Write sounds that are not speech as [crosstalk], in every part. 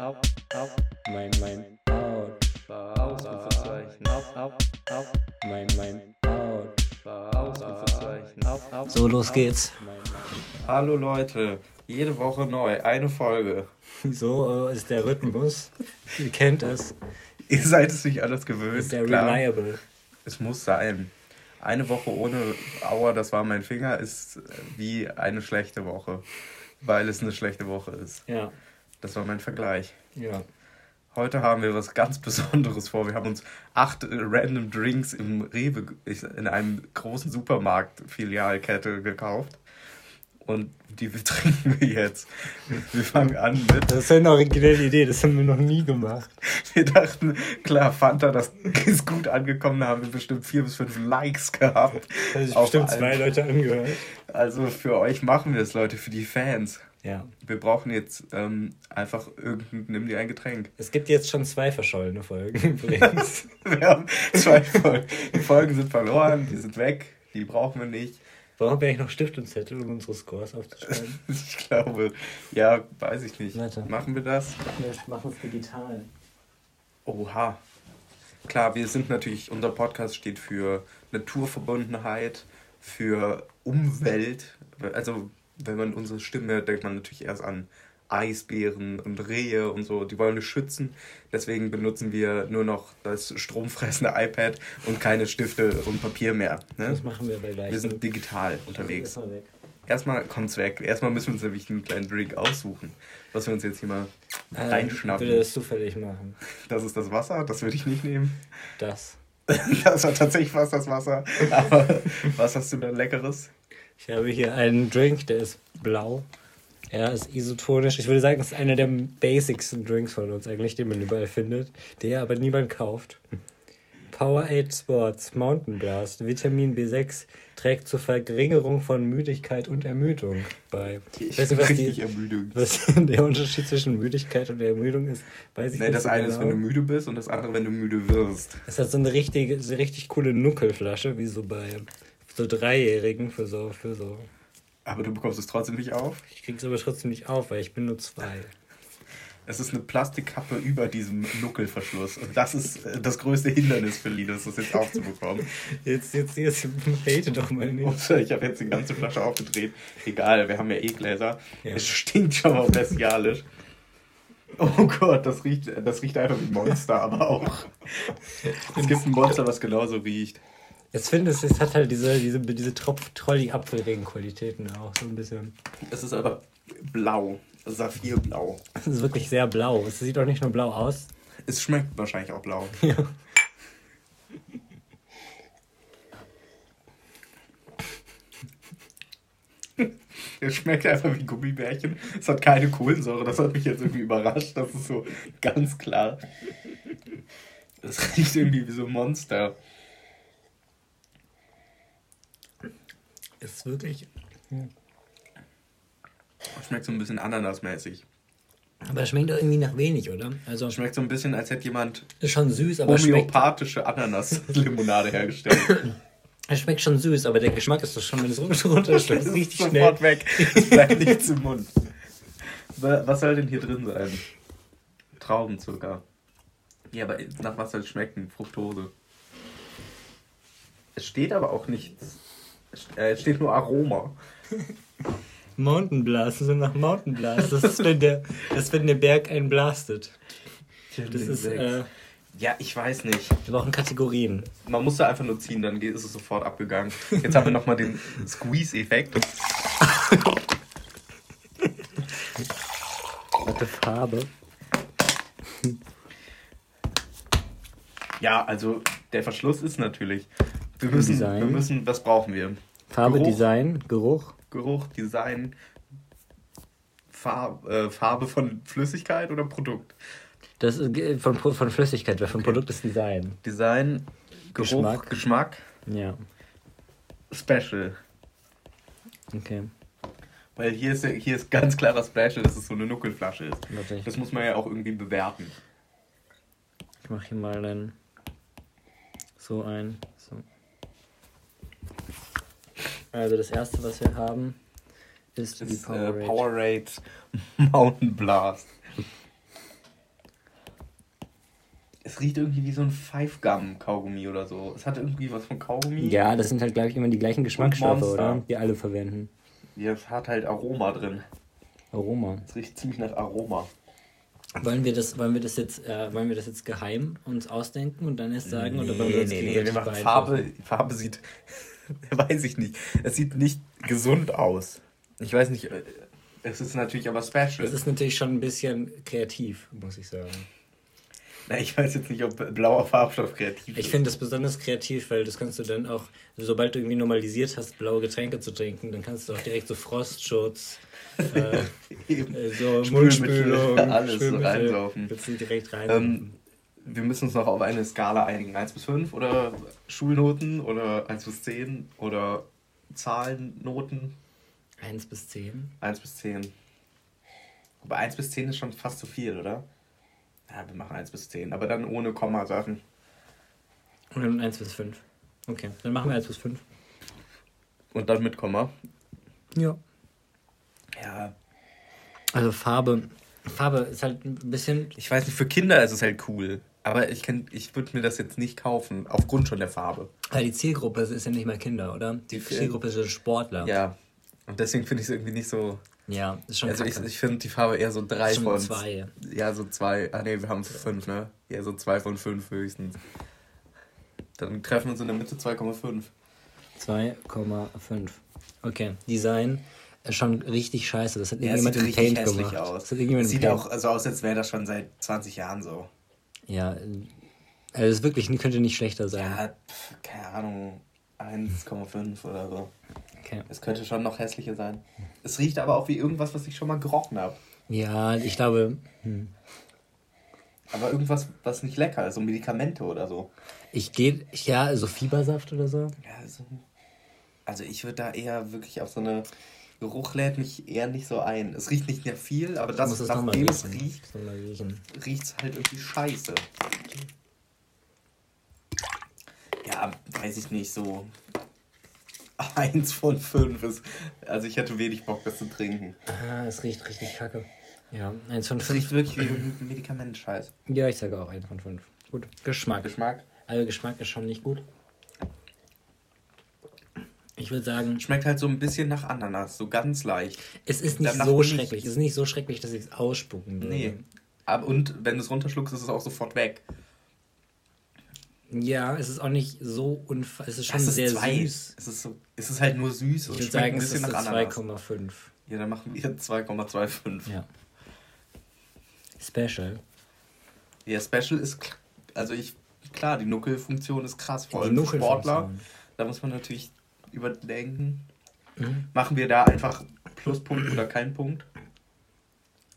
auf, auf, mein, mein, out, Ausrufezeichen, auf, auf, auf, mein, mein, out, Ausrufezeichen, auf, auf. So, los geht's. Hallo Leute, jede Woche neu, eine Folge. So äh, ist der Rhythmus. Ihr kennt es. Ihr seid es nicht alles gewöhnt. Ist der klar. reliable. Es muss sein. Eine Woche ohne Aua, das war mein Finger, ist wie eine schlechte Woche. Weil es eine schlechte Woche ist. Ja, Das war mein Vergleich. ja. Heute haben wir was ganz Besonderes vor. Wir haben uns acht äh, random Drinks im Rewe, in einem großen Supermarkt-Filialkette gekauft. Und die [laughs] trinken wir jetzt. Wir fangen an mit. Das ist eine originelle Idee, das haben wir noch nie gemacht. Wir dachten, klar, Fanta, das [laughs] ist gut angekommen. Da haben wir bestimmt vier bis fünf Likes gehabt. Da haben sich bestimmt allen. zwei Leute angehört. Also für euch machen wir es, Leute, für die Fans. Ja. Wir brauchen jetzt ähm, einfach irgendein, nimm dir ein Getränk. Es gibt jetzt schon zwei verschollene Folgen [laughs] übrigens. [laughs] Wir haben zwei Folgen. Die Folgen sind verloren, die sind weg, die brauchen wir nicht. Brauchen wir eigentlich noch Stift und Zettel, um unsere Scores aufzuschreiben? [laughs] Ich glaube, ja, weiß ich nicht. Warte. Machen wir das? Wir machen es digital. Oha. Klar, wir sind natürlich, unser Podcast steht für Naturverbundenheit, für Umwelt. Also, wenn man unsere Stimme hört, denkt man natürlich erst an Eisbären und Rehe und so. Die wollen wir schützen. Deswegen benutzen wir nur noch das stromfressende iPad und keine Stifte und Papier mehr. Ne? Das machen wir bei gleich. Wir sind digital unterwegs. Erstmal. Erstmal kommt's weg. Erstmal müssen wir uns nämlich einen kleinen Drink aussuchen, was wir uns jetzt hier mal Ähm, Ich reinschnappen. würde das zufällig machen. Das ist das Wasser, das würde ich nicht nehmen. Das. [laughs] Das war tatsächlich fast das Wasser. Aber was hast du da Leckeres? Ich habe hier einen Drink, der ist blau. Er ist isotonisch. Ich würde sagen, das ist einer der basicsten Drinks von uns eigentlich, den man überall findet, der aber niemand kauft. Powerade Sports Mountain Blast Vitamin B6 trägt zur Verringerung von Müdigkeit und Ermüdung bei. Ich weiß nicht, was, richtig die, ermüdet. was [laughs] der Unterschied zwischen Müdigkeit und Ermüdung ist. Weiß ich Nee, nicht das eine ist, wenn du genau. müde bist und das andere, wenn du müde wirst. Es hat so eine richtige, so eine richtig coole Nuckelflasche, wie so bei so Dreijährigen für so, für so. Aber du bekommst es trotzdem nicht auf. Ich krieg's aber trotzdem nicht auf, weil ich bin nur zwei. Es ist eine Plastikkappe über diesem Nuckelverschluss. Und das ist äh, das größte Hindernis für Linus, das jetzt aufzubekommen. [laughs] Jetzt, jetzt, jetzt hate doch mal nicht. Ich habe jetzt die ganze Flasche aufgedreht. Egal, wir haben ja eh Gläser. Ja. Es stinkt schon mal bestialisch. Oh Gott, das riecht, das riecht einfach wie ein Monster, aber auch. [laughs] Es gibt ein Monster, was genauso riecht. Jetzt finde ich, es hat halt diese, diese, diese Tropf-Trolli-Apfelregen-Qualitäten auch so ein bisschen. Es ist aber blau, saphirblau. Es ist wirklich sehr blau. Es sieht auch nicht nur blau aus. Es schmeckt wahrscheinlich auch blau. Ja. Es schmeckt einfach wie Gummibärchen. Es hat keine Kohlensäure. Das hat mich jetzt irgendwie überrascht. Das ist so ganz klar. Es riecht irgendwie wie so ein Monster. Ist wirklich. Es schmeckt so ein bisschen ananasmäßig. Aber es schmeckt auch irgendwie nach wenig, oder? Also, Es schmeckt so ein bisschen, als hätte jemand ist schon süß, aber homöopathische Ananas-Limonade [laughs] hergestellt. es schmeckt schon süß, aber der Geschmack ist doch schon, wenn es [laughs] runterschlägt, Das ist richtig sofort schnell. weg. Es bleibt nichts im Mund. Wa- Was soll denn hier drin sein? Traubenzucker. Ja, aber nach was soll es schmecken? Fructose. Es steht aber auch nichts. Es äh, es steht nur Aroma. [laughs] Mountain Blast, so nach Mountain Blast. Das ist, wenn der, das ist, wenn der Berg einen blastet. Das ist, äh, ja, ich weiß nicht. wir brauchen Kategorien. Man muss da einfach nur ziehen, dann geht- ist es sofort abgegangen. Jetzt haben wir nochmal den Squeeze-Effekt. Warte, Farbe. Ja, also der Verschluss ist natürlich. Wir müssen, Design. wir müssen, was brauchen wir? Farbe, Geruch. Design, Geruch. Geruch, Design, Farb, äh, Farbe von Flüssigkeit oder Produkt? Das ist äh, von, von Flüssigkeit, weil von Produkt ist Design. Design, Geruch, Geschmack. Geschmack, Ja, Special. okay. Weil hier ist, hier ist ganz klarer Special, dass es so eine Nuckelflasche ist. Warte, ich, Das muss man ja auch irgendwie bewerten. ich mache hier mal dann so ein. So. Also das erste, was wir haben, ist Das die Powerade. äh, Powerade [laughs] Mountain Blast. Es riecht irgendwie wie so ein Five-Gum-Kaugummi oder so. Es hat irgendwie was von Kaugummi. Ja, das sind halt, glaube ich, immer die gleichen Geschmacksstoffe, oder? Die alle verwenden. Ja, es hat halt Aroma drin. Aroma. Es riecht ziemlich nach Aroma. Wollen wir das, wollen wir das jetzt, äh, wollen wir das jetzt geheim uns ausdenken und dann erst sagen? oder wollen wir Nee, uns nee, nee, wir machen? Farbe. Farbe sieht, [laughs] weiß ich nicht. Es sieht nicht gesund aus. Ich weiß nicht, äh, es ist natürlich aber special. Das ist natürlich schon ein bisschen kreativ, muss ich sagen. Na, ich weiß jetzt nicht, ob blauer Farbstoff kreativ Ich ist. finde das besonders kreativ, weil das kannst du dann auch, sobald du irgendwie normalisiert hast, blaue Getränke zu trinken, dann kannst du auch direkt so Frostschutz, [laughs] äh, äh, so Mundspülung, [laughs] alles so Spülmittel, reinsaufen. Willst du direkt rein? Ähm, wir müssen uns noch auf eine Skala einigen. 1 bis 5 oder Schulnoten oder 1 bis 10 oder Zahlennoten. 1 bis 10. 1 bis 10. Aber 1 bis 10 ist schon fast zu viel, oder? Ja, wir machen 1 bis 10, aber dann ohne Kommasachen. Und dann 1 bis 5. Okay, dann machen wir 1 bis 5. Und dann mit Komma. Ja. Ja, Also Farbe. Farbe ist halt ein bisschen. ich weiß nicht, für Kinder ist es halt cool. Aber ich, ich würde mir das jetzt nicht kaufen, aufgrund schon der Farbe. Weil die Zielgruppe ist ja nicht mal Kinder, oder? Die Die- Zielgruppe ist ja Sportler. Ja. Und deswegen finde ich es irgendwie nicht so. Ja, ist schon Also ich, kacke. ich finde die Farbe eher so 3 Schon von. zwei. Ja, so 2. Ah ne, wir haben 5, ne? Ja, so 2 von 5 höchstens. Dann treffen wir uns in der Mitte 2,5. 2,5. Okay, Design ist schon richtig scheiße. Das hat Ja, irgendjemand sieht im Paint gemacht. aus. Das im sieht auch so aus, als wäre das schon seit 20 Jahren so. Ja, also es ist wirklich könnte nicht schlechter sein. Ja, pf, keine Ahnung, 1,5 oder so. Okay. Es könnte schon noch hässlicher sein. Es riecht aber auch wie irgendwas, was ich schon mal gerochen habe. Ja, ich glaube, hm. Aber irgendwas, was nicht lecker ist, so Medikamente oder so. ich gehe, ja, so Fiebersaft oder so. Ja, also, also ich würde da eher wirklich auf so eine Geruch lädt mich eher nicht so ein. Es riecht nicht mehr viel, aber das, es mal nachdem es riecht, riecht es halt irgendwie scheiße. Ja, weiß ich nicht, so [laughs] eins von fünf ist. Also ich hätte wenig Bock, das zu trinken. Ah, es riecht richtig kacke. Ja, eins von Es fünf. riecht wirklich wie ein Medikament, scheiße. Ja, ich sage auch eins von fünf. Gut. Geschmack. Geschmack? Also Geschmack ist schon nicht gut. Ich würde sagen, Schmeckt halt so ein bisschen nach Ananas, so ganz leicht. es ist nicht Danach so schrecklich. Es ist nicht so schrecklich, dass ich es ausspucken würde. Nee. Aber, und wenn du es runterschluckst, ist es auch sofort weg. Ja, es ist auch nicht so unfall. Es ist schon ist sehr zwei. süß. Es ist, so, es ist halt nur süß. Ich würde sagen, ein es ist bisschen eine nach Ananas. 2,5. Ja, dann machen wir 2,25. Ja. Special. Ja, Special ist, also ich, klar, die Nuckelfunktion ist krass, vor allem Sportler. Da muss man natürlich überdenken. Mhm. Machen wir da einfach Pluspunkt oder keinen Punkt?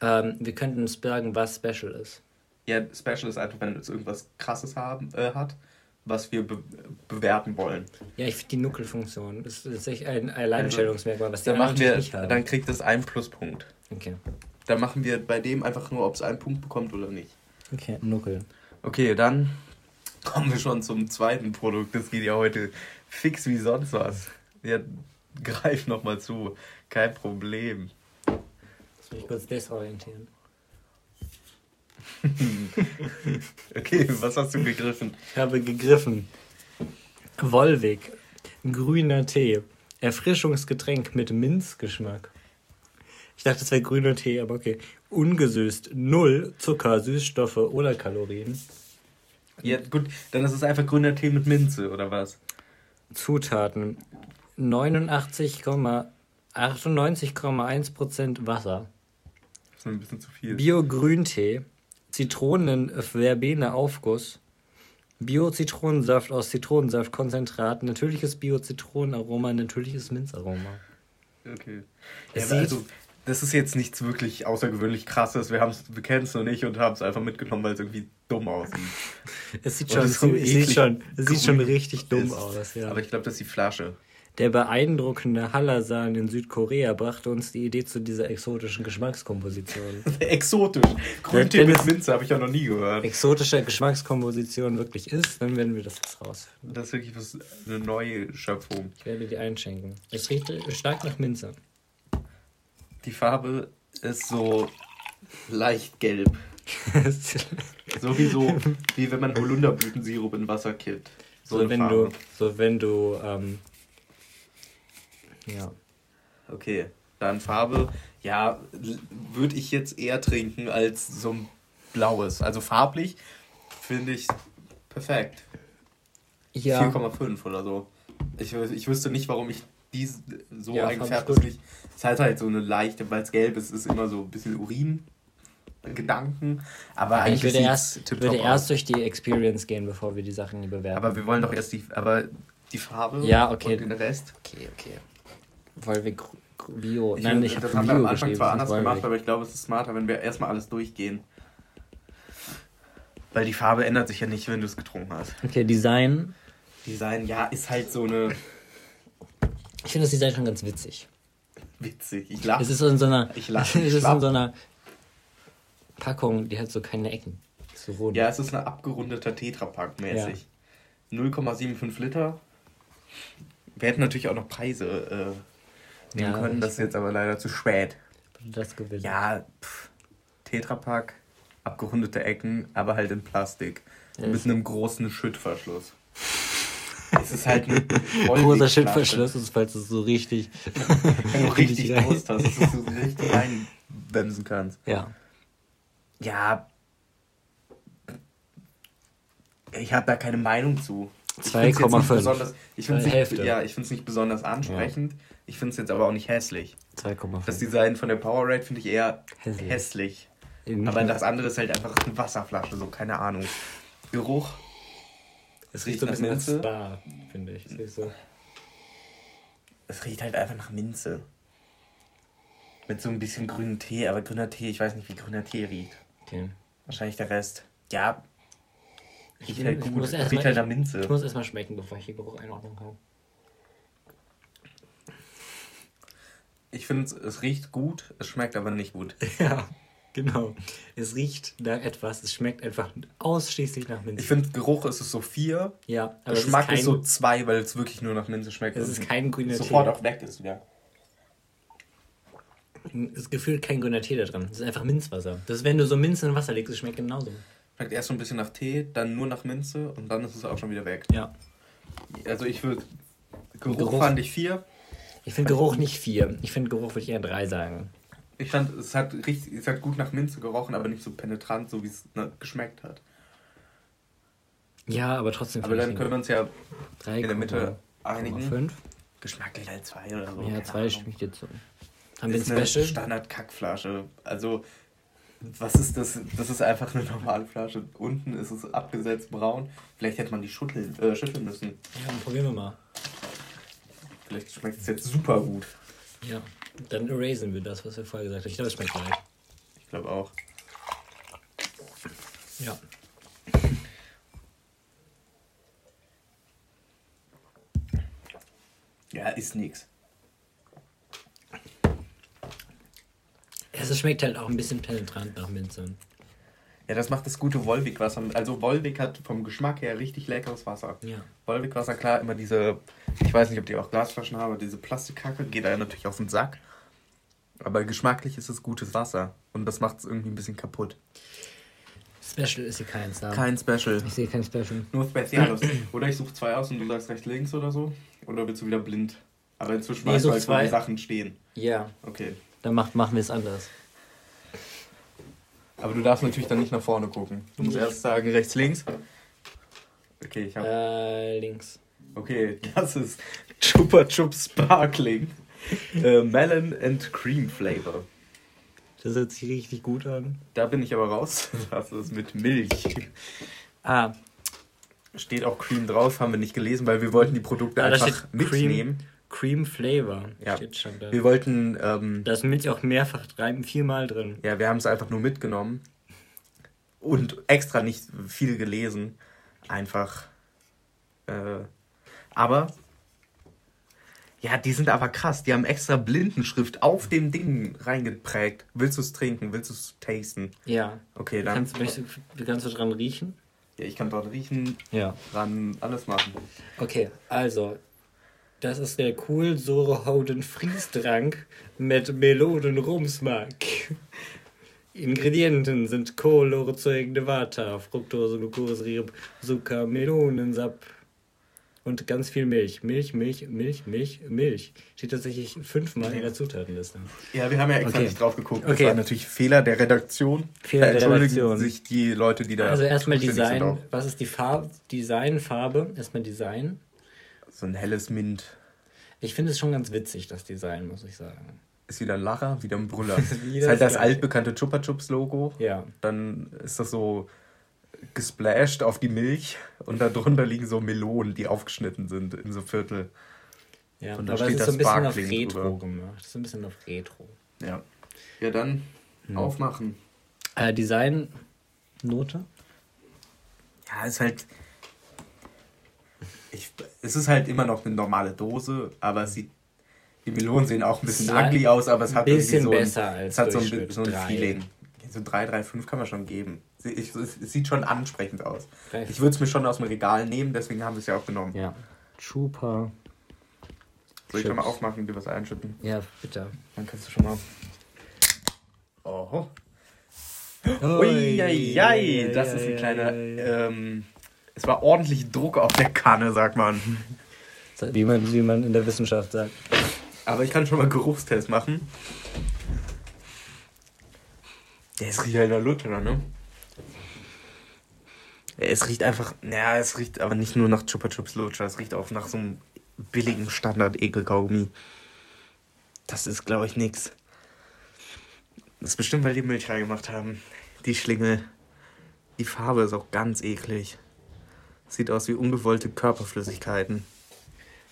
Ähm, wir könnten sagen, was Special ist. Ja, Special ist einfach, wenn es irgendwas krasses haben, äh, hat, was wir be bewerten wollen. Ja, ich finde die Nuckelfunktion. Das ist echt ein Alleinstellungsmerkmal, was die Dann, machen wir, nicht haben. dann kriegt es einen Pluspunkt. okay. Dann machen wir bei dem einfach nur, ob es einen Punkt bekommt oder nicht. Okay, Nuckel. Okay, dann kommen wir schon zum zweiten Produkt. Das geht ja heute fix wie sonst was. Ja, greif nochmal zu. Kein Problem. Lass mich kurz desorientieren. [laughs] Okay, was hast du gegriffen? Ich habe gegriffen. Wolwig. Grüner Tee. Erfrischungsgetränk mit Minzgeschmack. Ich dachte, es wäre grüner Tee, aber okay. Ungesüßt. Null Zucker, Süßstoffe oder Kalorien. Ja, gut, dann ist es einfach grüner Tee mit Minze, oder was? Zutaten. 89,98,1% Wasser. Das ist ein bisschen zu viel. Bio-Grüntee. Zitronen-Verbene-Aufguss. Bio-Zitronensaft aus Zitronensaftkonzentrat. Natürliches Bio-Zitronenaroma, natürliches Minzaroma. Okay. Es Ja, sieht- also, das ist jetzt nichts wirklich außergewöhnlich krasses. Wir, haben's- wir kennen es noch nicht und haben es einfach mitgenommen, weil es irgendwie dumm aussieht. [laughs] Es sieht schon, es es so sieht schon, es sieht schon richtig dumm ist. aus. Ja. Aber ich glaube, das ist die Flasche. Der beeindruckende Hallasan in Südkorea brachte uns die Idee zu dieser exotischen Geschmackskomposition. [laughs] Exotisch. Grüntee mit Minze habe ich ja noch nie gehört. Exotische Geschmackskomposition wirklich ist, dann werden wir das jetzt rausfinden. Das ist wirklich was, eine neue Schöpfung. Ich werde die einschenken. Es riecht stark nach Minze. Die Farbe ist so leicht gelb. [laughs] Sowieso, wie wenn man Holunderblütensirup in Wasser kippt. So, eine wenn Farbe. du, so wenn du, ähm, ja. Okay, dann Farbe. Ja, würde ich jetzt eher trinken als so ein blaues. Also farblich finde ich perfekt. Ja. 4,5 oder so. Ich, ich wüsste nicht, warum ich dies so Ja, eingefärbt ist. Nicht. Es hat halt so eine leichte, weil es gelb ist, ist immer so ein bisschen Urin-Gedanken. Aber Ich eigentlich würde sieht's erst, würde erst durch die Experience gehen, bevor wir die Sachen hier bewerten. Aber wir wollen doch erst die, aber die Farbe Ja, okay. und den Rest. okay, okay. Volvic Bio. Ich Nein, ich das haben wir am Anfang zwar anders gemacht, aber ich glaube, es ist smarter, wenn wir erstmal alles durchgehen. Weil die Farbe ändert sich ja nicht, wenn du es getrunken hast. Okay, Design. Design, ja, ist halt so eine Ich finde das Design schon ganz witzig. Witzig. Ich lache. Es ist in so einer, Ich lach [laughs] es mich ist in so einer Packung, die hat so keine Ecken. So rund. Ja, es ist ein abgerundeter Tetrapack mäßig. 0,75 Liter. Wir hätten natürlich auch noch Preise äh, nehmen Ja, können, das ist jetzt aber leider zu spät. Das gewinnt. Ja, pff, Tetrapack, abgerundete Ecken, aber halt in Plastik. Ja, mit einem großen Schüttverschluss. Es ist halt ein [laughs] Großer. Schildverschluss ist, falls du es so richtig. [laughs] Wenn du [laughs] richtig Durst hast, dass du so richtig reinbremsen kannst. Ja. Ja. Ich habe da keine Meinung zu. Ich find's jetzt nicht 2,5. besonders- Ich finde es nicht, ja, nicht besonders ansprechend. Ich finde es jetzt aber auch nicht hässlich. 2,5. Das Design von der Powerade finde ich eher Hässlich. hässlich. Aber das andere ist halt einfach eine Wasserflasche, so keine Ahnung. Geruch. Es riecht riecht so ein bisschen nach Minze. Spa, finde ich. Es riecht so. Riecht halt einfach nach Minze. Mit so ein bisschen grünen Tee, aber grüner Tee, ich weiß nicht, wie grüner Tee riecht. Okay. Wahrscheinlich der Rest. Ja. Riecht halt ich gut. muss Riecht mal- halt nach Ich Minze. muss erstmal schmecken, bevor ich den Geruch einordnen kann. Ich finde, es riecht gut, es schmeckt aber nicht gut. [laughs] Ja, genau. Es riecht nach etwas, es schmeckt einfach ausschließlich nach Minze. Ich finde, Geruch ist es so vier, ja, aber Geschmack es ist, ist, so zwei, weil es wirklich nur nach Minze schmeckt. es ist kein grüner sofort Tee. auch weg ist wieder. Es gefühlt kein grüner Tee da drin. Es ist einfach Minzwasser. Das ist, wenn du so Minze in Wasser legst, es schmeckt genauso. Schmeckt erst so ein bisschen nach Tee, dann nur nach Minze und dann ist es auch schon wieder weg. Ja. Also ich würde. Geruch, Geruch. fand ich vier. Ich finde Geruch nicht vier. Ich finde Geruch würde ich eher drei sagen. Ich fand, es hat richtig, es hat gut nach Minze gerochen, aber nicht so penetrant, so wie es na, geschmeckt hat. Ja, aber trotzdem. Aber dann können wir uns ja drei in der Mitte einigen. Fünf. geschmacklich halt zwei oder so. Ja, keine zwei Ahnung. stimme ich dir zu. Haben wir ist ein eine Special? Standard-Kackflasche. Also, was ist das? Das ist einfach eine normale Flasche. Unten ist es abgesetzt braun. Vielleicht hätte man die schütteln, äh, schütteln müssen. Ja, dann probieren wir mal. Vielleicht schmeckt es jetzt super gut. Ja. Dann erasen wir das, was wir vorher gesagt haben. Ich glaube, es schmeckt gleich. Ich glaube auch. Ja. Ja, ist nix. Es schmeckt halt auch ein bisschen penetrant nach Minze. Ja, das macht das gute Wolwig-Wasser. Also Wolwig hat vom Geschmack her richtig leckeres Wasser. Ja. Wolwig-Wasser, klar, immer diese, ich weiß nicht, ob die auch Glasflaschen haben, aber diese Plastikkacke geht einem natürlich auf den Sack. Aber geschmacklich ist es gutes Wasser. Und das macht es irgendwie ein bisschen kaputt. Special ist hier keins da. Kein Special. Ich sehe kein Special. Nur Spezialos. oder ich suche zwei aus und du sagst rechts, links oder so. Oder willst du wieder blind? Aber inzwischen Nee, weißt du halt, wo zwei. die Sachen stehen. Ja. Okay. Dann macht, machen wir es anders. Aber du darfst natürlich dann nicht nach vorne gucken. Du musst Ja. erst sagen rechts, links. Okay, ich habe. Äh, links. Okay, das ist Chupa Chup Sparkling. äh, Melon and Cream Flavor. Das hört sich richtig gut an. Da bin ich aber raus. [laughs] Das ist mit Milch. Ah, Steht auch Cream drauf, haben wir nicht gelesen, weil wir wollten die Produkte Ah, da einfach mitnehmen. Cream Flavor Ja. steht schon da. Wir wollten, ähm, Da ist Milch auch mehrfach drei, viermal drin. ja, wir haben es einfach nur mitgenommen und extra nicht viel gelesen. Einfach. Äh, aber. Ja, die sind aber krass. Die haben extra Blindenschrift auf dem Ding reingeprägt. Willst du es trinken? Willst du es tasten? Ja. Okay, dann. Kannst, du- kannst du dran riechen? Ja, ich kann dran riechen, Ja. dran alles machen. Okay, also. Das ist der Hoden Friesdrank mit Melonen Rumsmark. Ingredienten sind kohlensäurige Vata, Fructose, Glucose, Zucker, Melonensaft und ganz viel Milch. Milch, Milch, Milch, Milch, Milch. Steht tatsächlich fünfmal in der Zutatenliste. Ja, wir haben ja extra Okay. nicht drauf geguckt. Das Okay. war natürlich Fehler der Redaktion. Fehler Da der Redaktion. sich die Leute, die da. Also erstmal Design. Was ist die Farbe? Design, Farbe. Erstmal Design. So ein helles Mint. Ich finde es schon ganz witzig, das Design, muss ich sagen. Ist wieder ein Lacher, wieder ein Brüller. [laughs] Wieder ist halt das das altbekannte Chupa Chups Logo. Ja. Dann ist das so gesplashed auf die Milch und darunter liegen so Melonen, die aufgeschnitten sind in so Viertel. Ja, Und da steht ist so ein das bisschen auf Sparkling Retro drüber. gemacht. Es ist ein bisschen auf Retro. Ja. Ja, dann aufmachen. Äh, Design, Note? Ja, ist halt. Ich, es ist halt immer noch eine normale Dose, aber es sieht. Die Melonen sehen auch ein bisschen Sah ugly aus, aber es ein hat irgendwie bisschen so ein, besser als es hat so ein, so ein Drei. Feeling. So 3, 3, 5 kann man schon geben. Ich, es, sieht schon ansprechend aus. Drei, Ich würde es mir schon aus dem Regal nehmen, deswegen haben wir es ja auch genommen. Ja. Chupa. Soll ich schon mal aufmachen und dir was einschütten? Ja, bitte. Dann kannst du schon mal. Oho. Ui, Uiuiui, das ist ein kleiner. Ähm, es war ordentlich Druck auf der Kanne, sagt man. Wie man, wie man in der Wissenschaft sagt. Aber ich kann schon mal Geruchstest machen. Der ist riecht halt nach Luther, ne? Es riecht einfach, naja, es riecht aber nicht nur nach Chupa Chups Lutscher, es riecht auch nach so einem billigen Standard-Ekelkaugummi. Das ist, glaube ich, nix. Das ist bestimmt, weil die Milch reingemacht haben. Die Schlingel. Die Farbe ist auch ganz eklig. Sieht aus wie ungewollte Körperflüssigkeiten.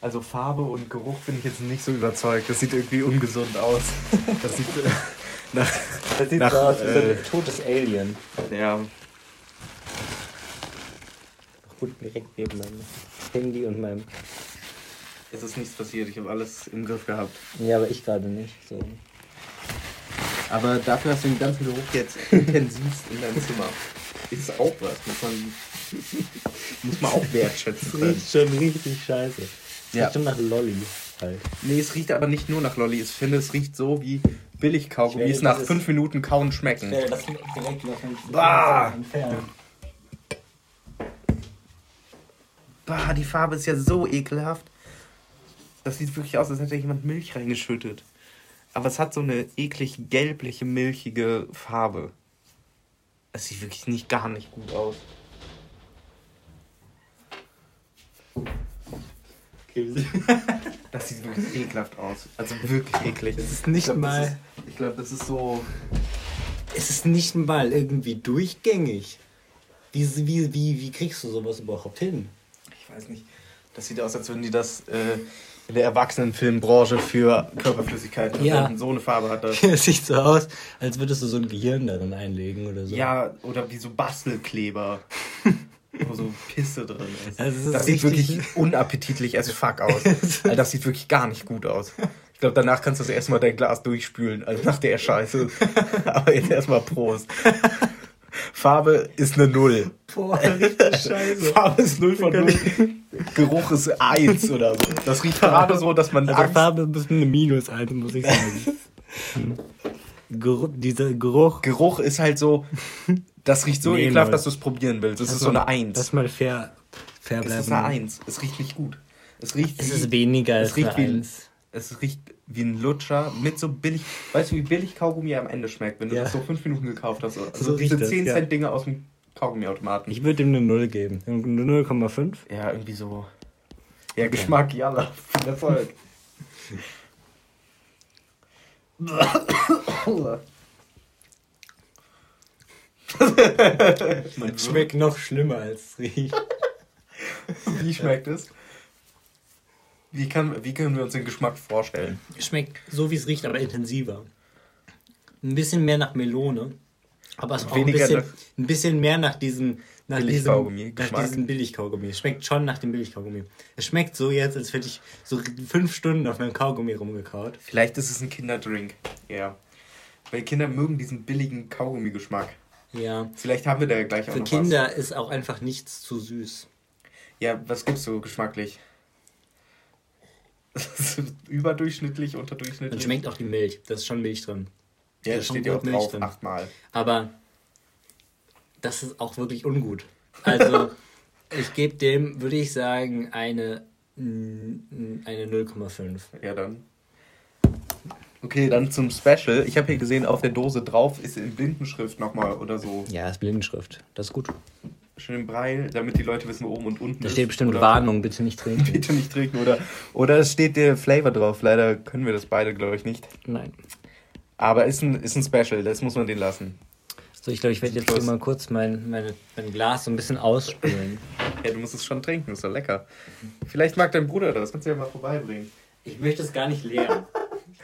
Also Farbe und Geruch bin ich jetzt nicht so überzeugt. Das sieht irgendwie ungesund aus. [laughs] Das sieht äh, nach, Das sieht Nach, so aus wie äh, ein totes Alien. ja, Gut, direkt neben meinem Handy und meinem. es ist nichts passiert. Ich habe alles im Griff gehabt. Ja, aber ich gerade nicht. So. Aber dafür hast du den ganzen Geruch jetzt intensivst in deinem Zimmer. [laughs] Ist auch was, muss man, [laughs] muss man auch wertschätzen Das können. riecht schon richtig scheiße. Das Ja. riecht schon nach Lolli halt. Nee, es riecht aber nicht nur nach Lolli. Ich finde, es riecht so wie Billigkaugummis Ich werde nach dieses- fünf Minuten kauen schmecken. das direkt noch Bah! Bah, die Farbe ist ja so ekelhaft. Das sieht wirklich aus, als hätte jemand Milch reingeschüttet. Aber es hat so eine eklig gelbliche, milchige Farbe. Es sieht wirklich nicht gar nicht gut aus. [laughs] Das sieht wirklich ekelhaft aus. Also wirklich eklig. Es ist nicht ich glaub, mal- ist, ich glaube, das ist so. Es ist nicht mal irgendwie durchgängig. Wie, wie, wie, wie kriegst du sowas überhaupt hin? Ich weiß nicht. Das sieht aus, als würden die das äh, in der Erwachsenenfilmbranche für Körperflüssigkeiten Ja. verwenden. So eine Farbe hat das. [laughs] Es sieht so aus, als würdest du so ein Gehirn darin einlegen oder so. Ja, oder wie so Bastelkleber. [laughs] wo so Pisse drin ist. Also es ist das sieht wirklich unappetitlich as fuck aus. [laughs] also das sieht wirklich gar nicht gut aus. Ich glaube, danach kannst du das erstmal dein Glas durchspülen. Also nach der Scheiße. [laughs] Aber jetzt erstmal Prost. Farbe ist eine Null. Boah, richtig scheiße. Farbe ist 0 von 0. Geruch ist 1 oder so. Das riecht gerade so, dass man Also Angst Farbe ist ein bisschen eine Minus, Alter, muss ich sagen. [laughs] Geruch, dieser Geruch. Geruch ist halt so, das riecht so Nee, ekelhaft, Leute. dass du es probieren willst. Es ist so eine 1. Lass mal fair, fair Es bleiben. ist eine 1. Es riecht nicht gut. Es riecht Es wie, ist weniger als es riecht eine wie, Eins. es riecht wie ein Lutscher mit so billig. Weißt du, wie billig Kaugummi am Ende schmeckt, wenn du Ja. das so 5 Minuten gekauft hast? Also So diese riecht das, 10 ja. Cent Dinger aus dem Kaugummiautomaten. Ich würde ihm eine 0 geben. Eine 0,5. Ja, irgendwie so. Ja, Geschmack, jalla. Viel Erfolg. [laughs] [laughs] [laughs] Es schmeckt noch schlimmer als es riecht. Wie schmeckt es? Wie, kann, wie können wir uns den Geschmack vorstellen? Es schmeckt so, wie es riecht, aber intensiver. Ein bisschen mehr nach Melone. Aber es auch ein bisschen, nach- ein bisschen mehr nach diesem, nach diesem, Billigkaugummi, nach Geschmack. diesem Billigkaugummi. Es schmeckt schon nach dem Billigkaugummi. Es schmeckt so jetzt, als hätte ich so fünf Stunden auf meinem Kaugummi rumgekaut. Vielleicht ist es ein Kinderdrink. Ja. Weil Kinder mögen diesen billigen Kaugummi-Geschmack. Ja. Vielleicht haben wir da gleich auch Für noch Kinder ist auch einfach nichts zu süß. was. Ja, was gibst du geschmacklich? Überdurchschnittlich, Dann unterdurchschnittlich? schmeckt auch die Milch. Da ist schon Milch drin. Ja, Da steht ja auch Milch drauf, drin. achtmal. Aber das ist auch wirklich ungut. Also, [laughs] ich gebe dem, würde ich sagen, eine, eine 0,5. Ja, dann. Okay, dann zum Special. Ich habe hier gesehen, auf der Dose drauf ist in Blindenschrift nochmal oder so. Ja, ist Blindenschrift. Das ist gut. Schön im Braille, damit die Leute wissen, wo oben und unten Da ist. steht bestimmt oder Warnung, bitte nicht [laughs] trinken. Bitte nicht trinken oder, oder es steht der Flavor drauf. Leider können wir das beide, glaube ich, nicht. Nein. Aber ist ein, ist ein Special, das muss man den lassen. So, ich glaube, ich werde jetzt hier mal kurz mein, meine, mein Glas so ein bisschen ausspülen. Ja, du musst es schon trinken, ist doch lecker. Vielleicht mag dein Bruder das, kannst du ja mal vorbeibringen. Ich möchte es gar nicht leeren.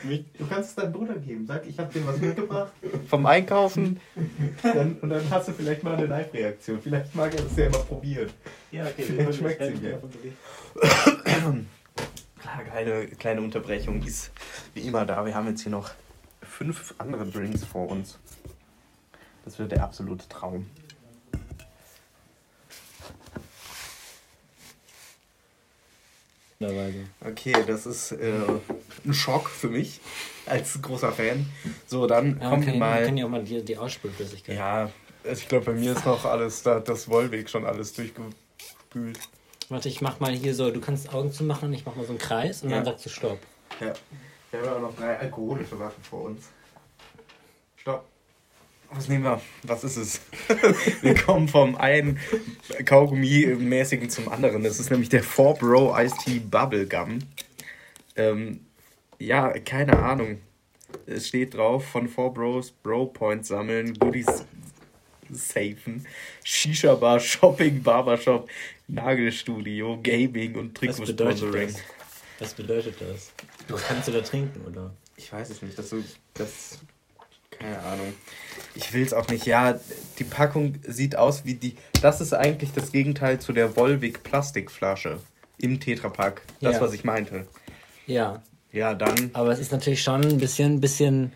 Du kannst es deinem Bruder geben. Sag, ich habe dir was mitgebracht. Vom Einkaufen. Dann, und dann hast du vielleicht mal eine Live-Reaktion. Vielleicht mag er das ja immer probieren. Ja, okay. Vielleicht schmeckt's ihm ja. Klar, kleine, kleine Unterbrechung ist wie immer da. Wir haben jetzt hier noch fünf andere Drinks vor uns. Das wird der absolute Traum. Okay, das ist äh, ein Schock für mich als großer Fan. So, dann Ja, kommen okay, wir mal. Wir können ja auch mal die, die Ausspülflüssigkeit. Ja, also ich glaube, bei mir ist noch alles, da hat das Wollweg schon alles durchgespült. Warte, ich mach mal hier so, du kannst Augen zumachen, ich mach mal so einen Kreis und Ja. dann sagst du Stopp. Ja. Wir haben ja auch noch drei alkoholische Sachen vor uns. Stopp. Was nehmen wir? Was ist es? [laughs] wir kommen vom einen Kaugummi-mäßigen zum anderen. Das ist nämlich der 4-Bro Iced Tea Bubblegum. Ähm, ja, keine Ahnung. Es steht drauf, von 4 Bros Bro Points sammeln, Goodies safen, Shisha Bar, Shopping, Barbershop, Nagelstudio, Gaming und Was bedeutet Trikotsponsoring. das? Was bedeutet das? Was kannst du da trinken, oder? Ich weiß es nicht, dass du das. Keine Ahnung. Ich will es auch nicht. Ja, die Packung sieht aus wie die. Das ist eigentlich das Gegenteil zu der Volvic Plastikflasche im Tetrapack. Das, Ja. was ich meinte. Ja, Ja, dann. aber es ist natürlich schon ein bisschen, bisschen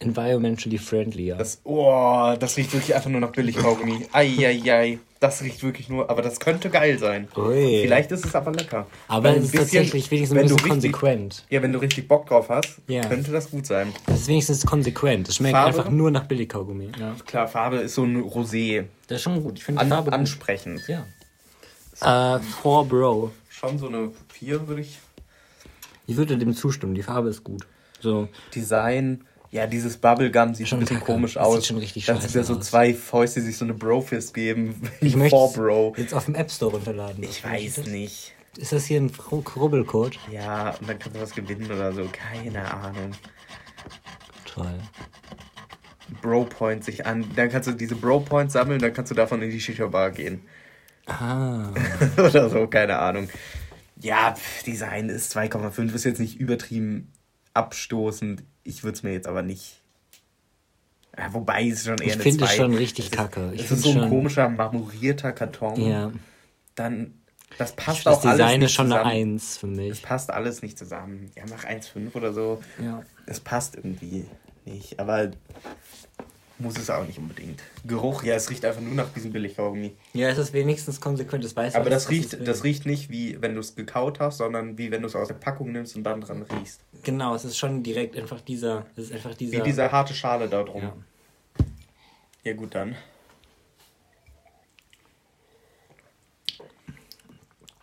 environmentally friendlier. Das, oh, das riecht wirklich einfach nur nach Billigkaugummi. Eieiei. Das riecht wirklich nur. Aber das könnte geil sein. Ui. Vielleicht ist es aber lecker. aber Wenn es ist bisschen- tatsächlich wenigstens ein bisschen richtig- konsequent. Ja, wenn du richtig Bock drauf hast, Ja. könnte das gut sein. Es ist wenigstens konsequent. Es schmeckt Farbe? einfach nur nach Billigkaugummi. Ja. Klar, Farbe ist so ein Rosé. Das ist schon gut. Ich finde die An, Farbe gut. ansprechend. Ja. Äh, for Bro. Schon so eine 4, würde ich Ich würde dem zustimmen. Die Farbe ist gut. So. Design. Ja, dieses Bubblegum sieht Schon ein bisschen komisch Das aus. sieht schon richtig Dann sind da so zwei Fäuste, die sich so eine Brofist geben. [laughs] Ich möchte Bro. jetzt auf dem App Store runterladen. Ich weiß das? nicht. Ist das hier ein Kru- Krubbelcode? Ja, und dann kannst du was gewinnen oder so. Keine Ahnung. Toll. Bro Points sich an. Dann kannst du diese Bro Points sammeln, dann kannst du davon in die Shisha Bar gehen. Ah. [laughs] oder so, keine Ahnung. Ja, Design ist 2,5, ist jetzt nicht übertrieben abstoßend. Ich würde es mir jetzt aber nicht. Ja, wobei es schon eher Ich eine finde es 2. schon richtig Es kacke. Ich Es ist so ein komischer marmorierter Karton. Ja. Dann, das passt Das auch alles Design nicht ist schon eine zusammen. 1 für Es mich. passt alles nicht zusammen. Ja, mach 1,5 oder so. Ja. Es passt irgendwie nicht. Aber muss es auch nicht unbedingt. Geruch, ja, es riecht einfach nur nach diesem Billigkaugummi. Ja, es ist wenigstens konsequent. Das weiß Aber das was riecht, das riecht nicht wie wenn du es gekaut hast, sondern wie wenn du es aus der Packung nimmst und dann dran riechst. Genau, es ist schon direkt einfach dieser. Es ist einfach dieser. Wie diese harte Schale da drum. Ja. Ja, gut dann.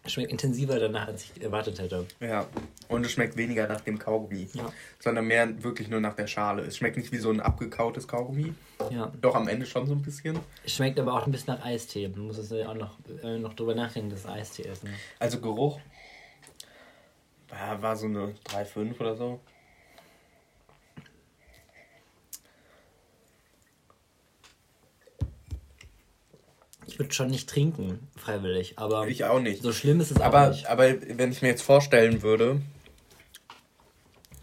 Schmeckt intensiver danach, als ich erwartet hätte. Ja. Und es schmeckt weniger nach dem Kaugummi, Ja. sondern mehr wirklich nur nach der Schale. Es schmeckt nicht wie so ein abgekautes Kaugummi. Ja. Doch am Ende schon so ein bisschen. Es schmeckt aber auch ein bisschen nach Eistee. Man muss es ja auch noch, äh, noch drüber nachdenken, dass Eistee ist. Ne? Also Geruch war, war so eine 3,5 oder so. Ich würde schon nicht trinken, freiwillig. Aber Ich auch nicht. so schlimm ist es auch Aber, nicht. aber wenn ich mir jetzt vorstellen würde,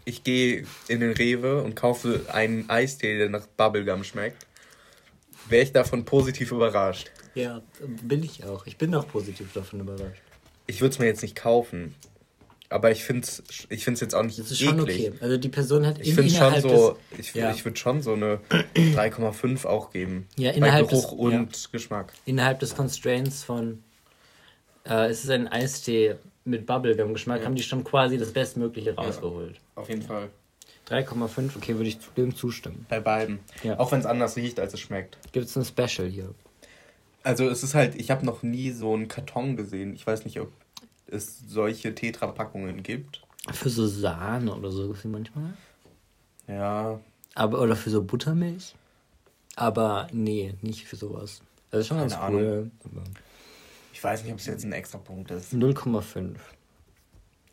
ich gehe in den Rewe und kaufe einen Eistee, der nach Bubblegum schmeckt, wäre ich davon positiv überrascht. Ja, bin ich auch. Ich bin auch positiv davon überrascht. Ich würde es mir jetzt nicht kaufen. Aber ich finde es ich find's jetzt auch nicht Das ist schon eklig. okay. Also die Person hat Ich in- finde schon so, des- ich, ja. ich würde schon so eine 3,5 auch geben. Ja, Bei innerhalb Geruch des- und Geschmack. innerhalb des Constraints von äh, es ist ein Eistee mit Bubblegum-Geschmack, Ja. haben die schon quasi das Bestmögliche rausgeholt. Auf jeden Fall. 3,5, okay, würde ich dem zustimmen. Bei beiden. Ja. Auch wenn es anders riecht, als es schmeckt. Gibt es ein Special hier? Also es ist halt, ich habe noch nie so einen Karton gesehen. Ich weiß nicht, ob es solche Tetra-Packungen gibt. Für so Sahne oder so manchmal. Ja, Aber, oder für so Buttermilch. Aber nee, nicht für sowas. Das ist schon ganz Keine cool. aber ich weiß nicht, ob es jetzt ein extra Punkt ist. 0,5.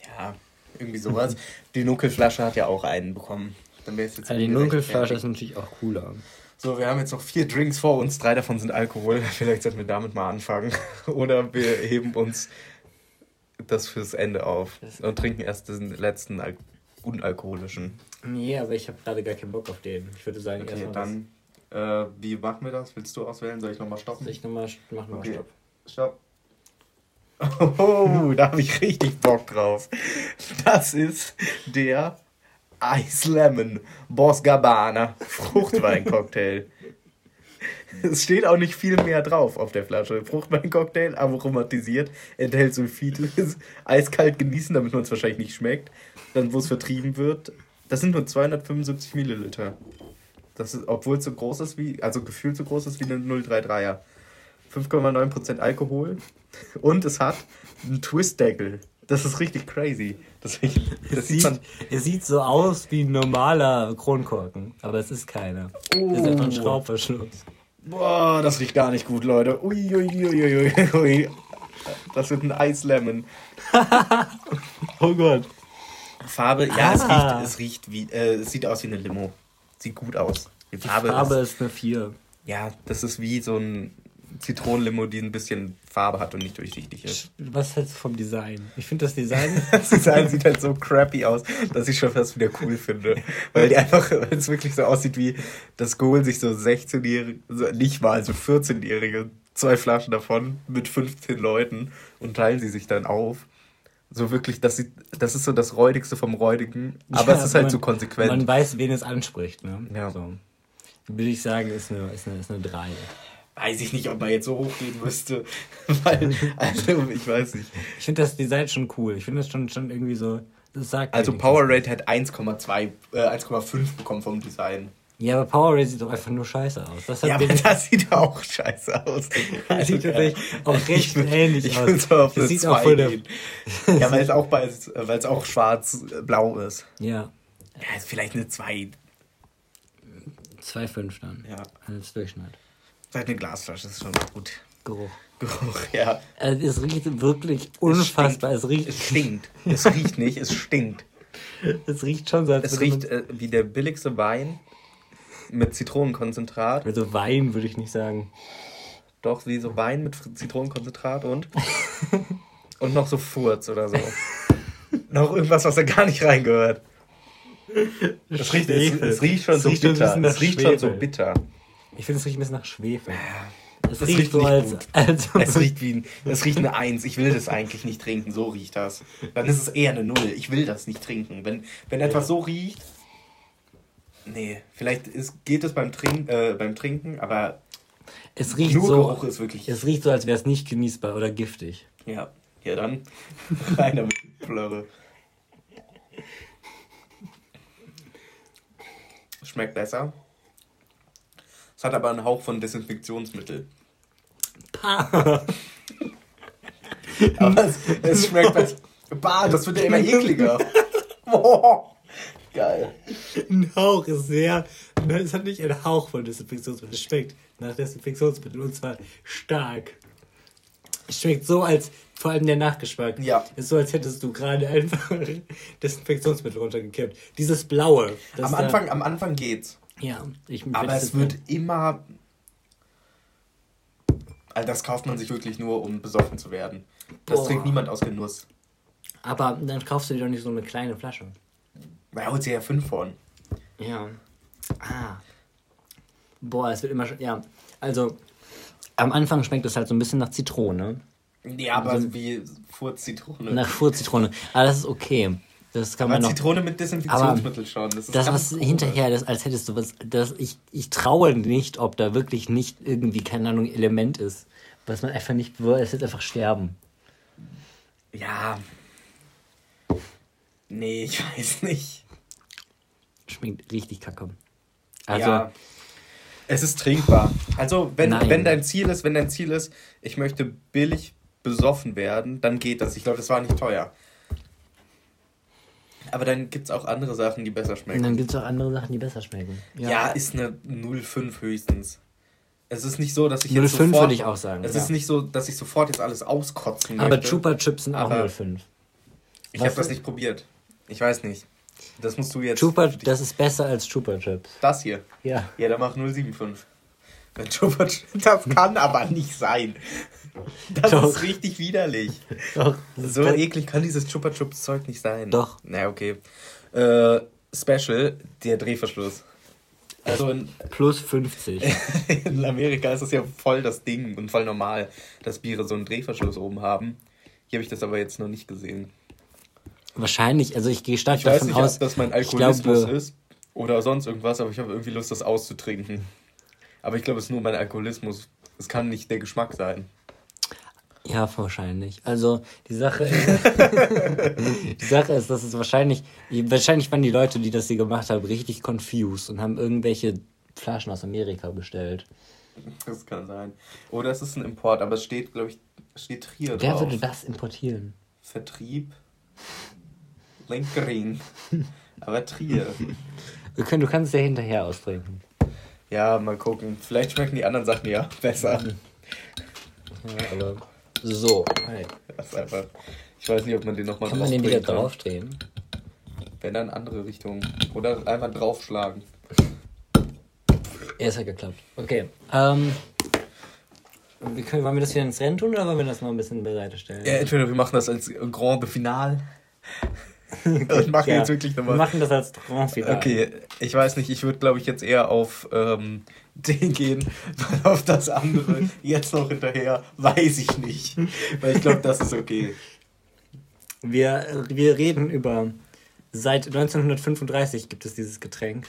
Ja, irgendwie sowas. [laughs] die Nuckelflasche hat ja auch einen bekommen. Dann wäre es jetzt Ja, die irgendwie Dunkelflasche ist natürlich auch cooler. So, wir haben jetzt noch vier Drinks vor uns. Drei davon sind Alkohol. [laughs] Vielleicht sollten wir damit mal anfangen. [laughs] Oder wir heben uns das fürs Ende auf und trinken erst den letzten Al unalkoholischen. Nee, aber ich habe gerade gar keinen Bock auf den. Ich würde sagen, Okay, erstmal dann, äh, wie machen wir das? Willst du auswählen? Soll ich nochmal das- stoppen? Ich nochmal, mach nochmal Okay. Stopp. Stopp. [laughs] Oh, da habe ich richtig Bock drauf. Das ist der Ice Lemon Boss Gabbana Fruchtweincocktail. [laughs] Es steht auch nicht viel mehr drauf auf der Flasche. Fruchtweincocktail, aromatisiert, enthält Sulfite, [laughs] eiskalt genießen, damit man es wahrscheinlich nicht schmeckt. Dann, wo es vertrieben wird, das sind nur 275 Milliliter. Das ist, obwohl es so groß ist wie, also gefühlt so groß ist wie eine 033er. 5,9% Alkohol und es hat einen Twistdeckel. Das ist richtig crazy. Das, das Es sieht man. es sieht so aus wie ein normaler Kronkorken, aber es ist keiner. Es ist einfach ein Oh. Schraubverschluss. Boah, das riecht gar nicht gut, Leute. Ui, ui, ui, ui. Das wird ein Ice Lemon. [laughs] Oh Gott. Farbe, ja, es Ah. riecht, es riecht wie, äh, es sieht aus wie eine Limo. Sieht gut aus. Die Farbe, Farbe ist, ist eine 4. ja, das ist wie so ein Zitronenlimo, die ein bisschen Farbe hat und nicht durchsichtig ist. Was hältst du vom Design? Ich finde das Design. [laughs] Das Design sieht halt so crappy aus, dass ich schon fast wieder cool finde. Weil die einfach, weil es wirklich so aussieht wie, das holen sich so 16-Jährige, so nicht mal, so 14-Jährige, zwei Flaschen davon mit 15 Leuten und teilen sie sich dann auf. So wirklich, das, sieht, das ist so das Räudigste vom Räudigen, aber Ja, es ist halt man- so konsequent. Man weiß, wen es anspricht. Ne? Ja. So. Würde ich sagen, ist eine, ist, eine, ist eine 3. Weiß ich nicht, ob man jetzt so hochgehen müsste. [laughs] Weil, also, ich weiß nicht. Ich finde das Design schon cool. Ich finde das schon, schon irgendwie so. Das sagt Also Powerade hat 1,2, äh, 1,5 bekommen vom Design. Ja, aber Powerade sieht doch einfach nur scheiße aus. Das Ja, aber das sieht auch scheiße aus. [laughs] Das sieht tatsächlich [laughs] auch Ich recht würd- ähnlich ich aus. so auf Das sieht auch 2 von der- gehen. Ja, weil es auch, bei- weil es auch schwarz-blau ist. Ja, Ja, ist vielleicht eine 2. 2,5 dann. Ja. Als Durchschnitt. Vielleicht eine Glasflasche ist schon gut. Geruch. Geruch, ja. Also es riecht wirklich unfassbar. Es riecht, Es stinkt. Es riecht nicht, es stinkt. [laughs] es riecht schon so, als Es riecht äh, wie der billigste Wein mit Zitronenkonzentrat. Also Wein würde ich nicht sagen. Doch, wie so Wein mit Zitronenkonzentrat und. [laughs] und noch so Furz oder so. [laughs] noch irgendwas, was da gar nicht reingehört. Es riecht, es, es riecht schon Es so riecht bitter. Es riecht schon so bitter. Ich finde, es riecht ein bisschen nach Schwefel. Es das riecht, riecht so als, als [laughs] Es riecht wie ein, es riecht eine Eins. Ich will das eigentlich nicht trinken. So riecht das. Dann ist es eher eine Null. Ich will das nicht trinken. Wenn, wenn etwas so riecht. Nee, vielleicht ist, geht es beim, Trink, äh, beim Trinken, aber es riecht nur so. Geruch ist wirklich. Es riecht so, als wäre es nicht genießbar oder giftig. Ja, ja dann [laughs] rein damit, Plörre. Schmeckt besser. Es hat aber einen Hauch von Desinfektionsmittel. Pah. [laughs] Aber es, es schmeckt besser. Bah, das wird ja immer ekliger. [laughs] Boah, geil. Ein Hauch ist sehr. Nein, es hat nicht einen Hauch von Desinfektionsmittel. Es schmeckt nach Desinfektionsmittel und zwar stark. Es schmeckt so, als vor allem der Nachgeschmack. Ja. Ist so, als hättest du gerade einfach [laughs] Desinfektionsmittel runtergekippt. Dieses Blaue. Am Anfang, am Anfang geht's. Ja, ich Aber es wird immer. Also das kauft man sich wirklich nur, um besoffen zu werden. Das Boah. trinkt niemand aus Genuss. Aber dann kaufst du dir doch nicht so eine kleine Flasche. Weil er holt sich ja fünf von. Ja. Ah. Boah, es wird immer. Ja. Also, am Anfang schmeckt es halt so ein bisschen nach Zitrone. Ja, aber wie Furz-Zitrone. Nach Furzitrone. Aber das ist okay. Das kann Aber man noch. Zitrone mit Desinfektionsmittel schon. Das, ist Das, was komisch. hinterher, das, als hättest du was. Das, ich, ich traue nicht, ob da wirklich nicht irgendwie, keine Ahnung, Element ist. Was man einfach nicht. Es wird einfach sterben. Ja. Nee, ich [laughs] weiß nicht. schmeckt richtig kacke. Also, ja, es ist trinkbar. Also, wenn, Nein. wenn dein Ziel ist, wenn dein Ziel ist, ich möchte billig besoffen werden, dann geht das. Ich glaube, das war nicht teuer. Aber dann gibt es auch andere Sachen, die besser und schmecken. dann gibt es auch andere Sachen, die besser schmecken. Ja, ist eine 0,5 höchstens. Es ist nicht so, dass ich jetzt 0,5 sofort... würde ich auch sagen. Es ja. ist nicht so, dass ich sofort jetzt alles auskotzen Aber möchte. Chupa Chips sind auch Aber 0,5. Ich habe das nicht probiert. Ich weiß nicht. Das musst du jetzt... Chupa, das ist besser als Chupa Chips. Das hier. Ja. Ja, der macht 0,75. Das kann aber nicht sein. Das Doch. ist richtig widerlich. Doch. So be- eklig kann dieses Chupa Chups Zeug nicht sein. Doch. Na, okay. Äh, Special, der Drehverschluss. Also in, Plus 50. [laughs] in Amerika ist das ja voll das Ding und voll normal, dass Biere so einen Drehverschluss oben haben. Hier habe ich das aber jetzt noch nicht gesehen. Wahrscheinlich, also ich gehe stark Ich weiß davon nicht, aus. ob das mein Alkoholismus glaube- ist oder sonst irgendwas, aber ich habe irgendwie Lust, das auszutrinken. Aber ich glaube, es ist nur mein Alkoholismus. Es kann nicht der Geschmack sein. Ja, wahrscheinlich. Also die Sache ist, [laughs] die Sache ist, dass es wahrscheinlich, wahrscheinlich waren die Leute, die das hier gemacht haben, richtig confused und haben irgendwelche Flaschen aus Amerika bestellt. Das kann sein. Oder es ist ein Import, aber es steht, glaube ich, steht Trier Wer drauf. würde das importieren? Vertrieb. Lenkering. [laughs] aber Trier. Du kannst es ja hinterher austrinken. Ja, mal gucken. Vielleicht schmecken die anderen Sachen ja besser. Ja, aber so. Hi. Das ist einfach. Ich weiß nicht, ob man den nochmal Kann man den wieder kann. draufdrehen? Wenn dann andere Richtung. Oder einfach draufschlagen. Ja, es hat geklappt. Okay. Ähm, wir können, wollen wir das wieder ins Rennen tun oder wollen wir das noch ein bisschen beiseite stellen? Ja, entweder wir machen das als Grand Final. [laughs] Und machen Ja, jetzt wirklich Wir nochmal. machen das als Finale. Okay, ich weiß nicht, ich würde glaube ich jetzt eher auf ähm, [laughs] den gehen, weil auf das andere jetzt noch hinterher, weiß ich nicht. Weil ich glaube, das ist okay. Wir, wir reden über. Seit 1935 gibt es dieses Getränk.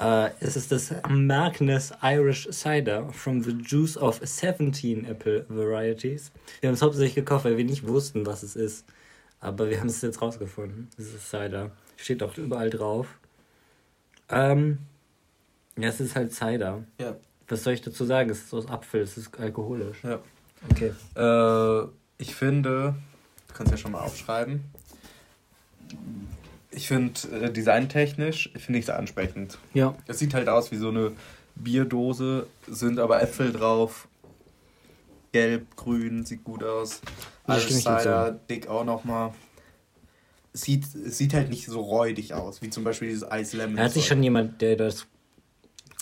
Äh, es ist das Magnus Irish Cider from the juice of 17 Apple Varieties. Wir haben es hauptsächlich gekauft, weil wir nicht wussten, was es ist. Aber wir haben es jetzt rausgefunden. Es ist Cider. Steht auch überall drauf. Ähm, ja, es ist halt Cider. Ja. Was soll ich dazu sagen? Es ist aus Apfel, es ist alkoholisch. ja. Okay. Äh, ich finde, du kannst ja schon mal aufschreiben. Ich finde, äh, designtechnisch finde ich es ansprechend. Ja. Es sieht halt aus wie so eine Bierdose, sind aber Äpfel drauf. Gelb, grün, sieht gut aus. Dir Cider, dick auch nochmal. Es sieht, sieht halt nicht so räudig aus, wie zum Beispiel dieses Eis Lemon. Da hat sich schon jemand, der das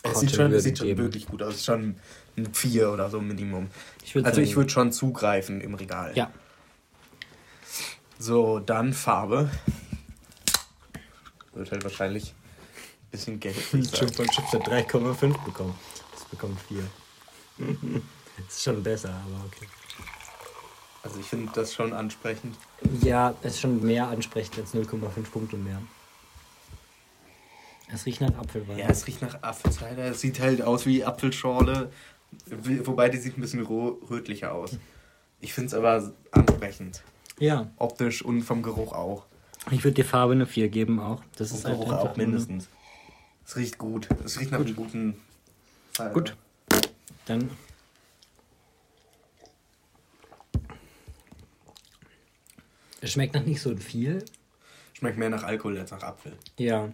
es sieht schon, sieht schon wirklich gut aus. Es ist schon ein 4 oder so Minimum. Ich Also sagen- ich würde schon zugreifen im Regal. Ja. So, dann Farbe. Wird halt wahrscheinlich ein bisschen gelb. Chips und Chips hat 3,5 bekommen. Das bekommt 4. [laughs] ist schon besser, aber okay. Also ich finde das schon ansprechend. Ja, es ist schon mehr ansprechend als 0,5 Punkte mehr. Es riecht nach Apfelwein. Ja, es riecht nach Apfelcider. Es sieht halt aus wie Apfelschorle. Wobei die sieht ein bisschen rötlicher aus. Ich finde es aber ansprechend. ja. Optisch und vom Geruch auch. Ich würde dir Farbe eine 4 geben auch. Das ist halt Geruch einfach auch mindestens. Es riecht gut. Es riecht nach einem guten Cider. Gut. Dann. Schmeckt nach nicht so viel. Schmeckt mehr nach Alkohol als nach Apfel. Ja.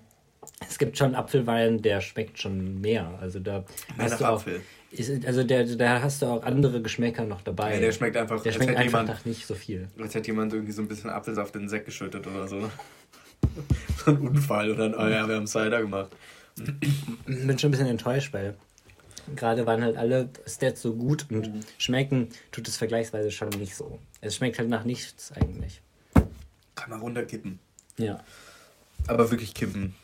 Es gibt schon Apfelwein, der schmeckt schon mehr. Also da Mehr hast nach du auch, Apfel. ist, also der, da hast du auch andere Geschmäcker noch dabei. Ja, der schmeckt einfach, der schmeckt einfach jemand- nach nicht so viel. Als hätte jemand irgendwie so ein bisschen Apfelsaft in den Sack geschüttet oder so. [laughs] so ein Unfall und dann, oh ja, wir haben Cider gemacht. bin schon ein bisschen enttäuscht, weil gerade waren halt alle Stats so gut und Mhm. schmecken tut es vergleichsweise schon nicht so. Es schmeckt halt nach nichts eigentlich. Kann man runterkippen. Ja. Aber wirklich kippen.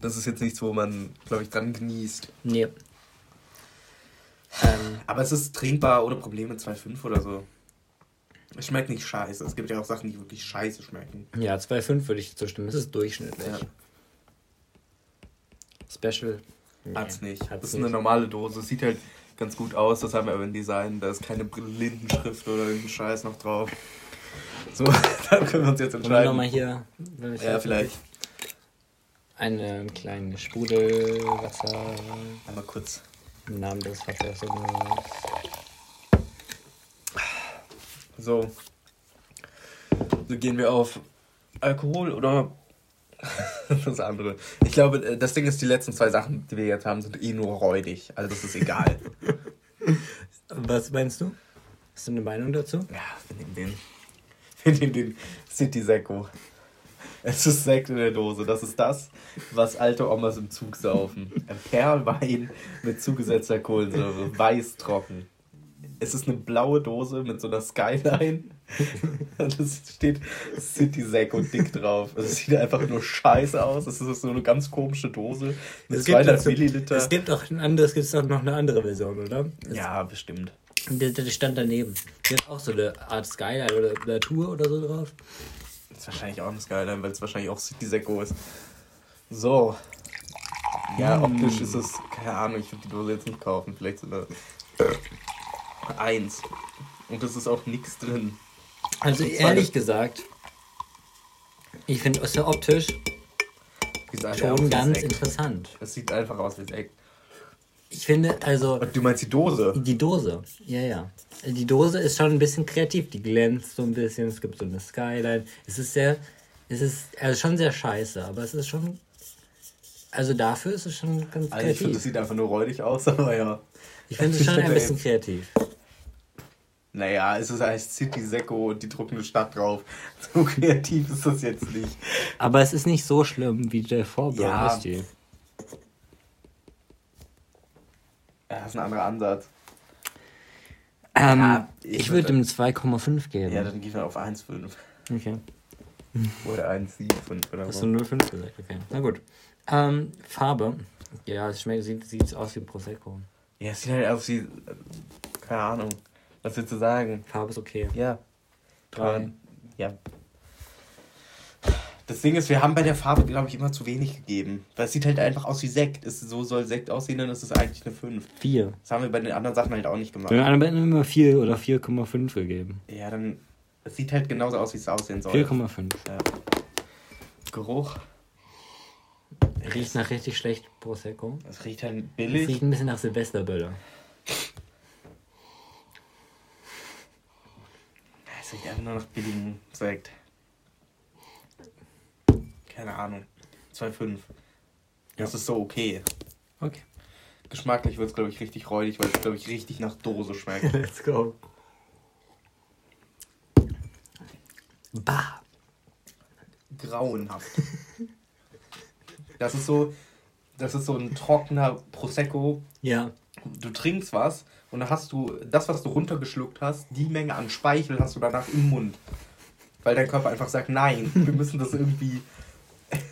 Das ist jetzt nichts, wo man, glaube ich, dran genießt. Nee. Ähm, Aber es ist trinkbar ohne Probleme 2,5 oder so. Es schmeckt nicht scheiße. Es gibt ja auch Sachen, die wirklich scheiße schmecken. ja, 2,5 würde ich zustimmen. Das ist durchschnittlich. Ja. Special. Nee, Hat's nicht. hat's das ist eine normale Dose. Sieht halt ganz gut aus. Das haben wir aber im Design. Da ist keine Blindenschrift oder irgendein Scheiß noch drauf. So, [laughs] da können wir uns jetzt entscheiden. nochmal hier. Ja, vielleicht. Eine kleine Sprudelwasser. Einmal kurz. Im Namen des Wassers. So. So gehen wir auf Alkohol oder [laughs] das andere. Ich glaube, äh, das Ding ist, die letzten zwei Sachen, die wir jetzt haben, sind eh nur räudig. Also das ist egal. [laughs] Was meinst du? Hast du eine Meinung dazu? ja, wir nehmen den. [laughs] Wir nehmen den City Secco. Es ist Sekt in der Dose. Das ist das, was alte Omas im Zug saufen. Ein Perlwein mit zugesetzter Kohlensäure. Weiß trocken. Es ist eine blaue Dose mit so einer Skyline. [laughs] Und es steht City Secco dick drauf. Es sieht einfach nur scheiße aus. Es ist so eine ganz komische Dose mit Es gibt, 200 dazu- Milliliter. es gibt auch ein anderes, gibt es auch noch eine andere Version, oder? ja, bestimmt. Der, der stand daneben. Die hat auch so eine Art Skyline oder Natur oder so drauf. Ist wahrscheinlich auch eine Skyline, weil es wahrscheinlich auch City Secco ist. So. Ja, optisch ist es, keine Ahnung, ich würde die Dose jetzt nicht kaufen. Vielleicht so eine Eins. Und es ist auch nichts drin. Also ehrlich gesagt, ich finde es ja optisch schon ganz Sekt. interessant. Es sieht einfach aus wie Sekt. Ich finde, also du meinst die Dose? die Dose, ja, ja. Die Dose ist schon ein bisschen kreativ. Die glänzt so ein bisschen. Es gibt so eine Skyline. Es ist sehr, es ist also schon sehr scheiße, aber es ist schon, also dafür ist es schon ganz Also ich finde, kreativ. es sieht einfach nur räudig aus, [laughs] aber ja. Ich finde es schon ein bisschen kreativ. Naja, es ist heißt City Secco und die drucken eine Stadt drauf. [laughs] So kreativ ist das jetzt nicht. Aber es ist nicht so schlimm wie der Vorbau, Ja. ist die. Ja, das ist ein anderer Ansatz. Ähm, Ja, ich ich würde ihm 2,5 geben. Ja, dann gehen wir auf 1,5. okay. [laughs] Oder 1,75 oder Hast so. du 0,5 gesagt? Okay. Na gut. Ähm, Farbe. Ja, es schmeckt, sieht, sieht aus wie Prosecco. Ja, es sieht halt aus wie. Keine Ahnung. Was willst du sagen? Farbe ist okay. Ja. Drei. Ähm, Ja. Das Ding ist, wir haben bei der Farbe, glaube ich, immer zu wenig gegeben. Weil es sieht halt einfach aus wie Sekt. Es, so soll Sekt aussehen, dann ist es eigentlich eine 5. 4. Das haben wir bei den anderen Sachen halt auch nicht gemacht. Wir haben immer 4 oder 4,5 gegeben. Ja, dann. Es sieht halt genauso aus, wie es aussehen soll. 4,5. Ja. Geruch. Riecht nach richtig schlecht Prosecco. Es riecht halt Es billig. riecht ein bisschen nach Silvesterböller. Es riecht einfach nur nach billigem Sekt. Keine Ahnung. 2,5. Das ist so okay. Okay. Geschmacklich wird es, glaube ich, richtig räudig, weil es, glaube ich, richtig nach Dose schmeckt. [laughs] Let's go. Bah. Grauenhaft. Das ist so. Das ist so ein trockener Prosecco. Ja. Du trinkst was und dann hast du das, was du runtergeschluckt hast, die Menge an Speichel hast du danach im Mund. Weil dein Körper einfach sagt, nein, wir müssen das irgendwie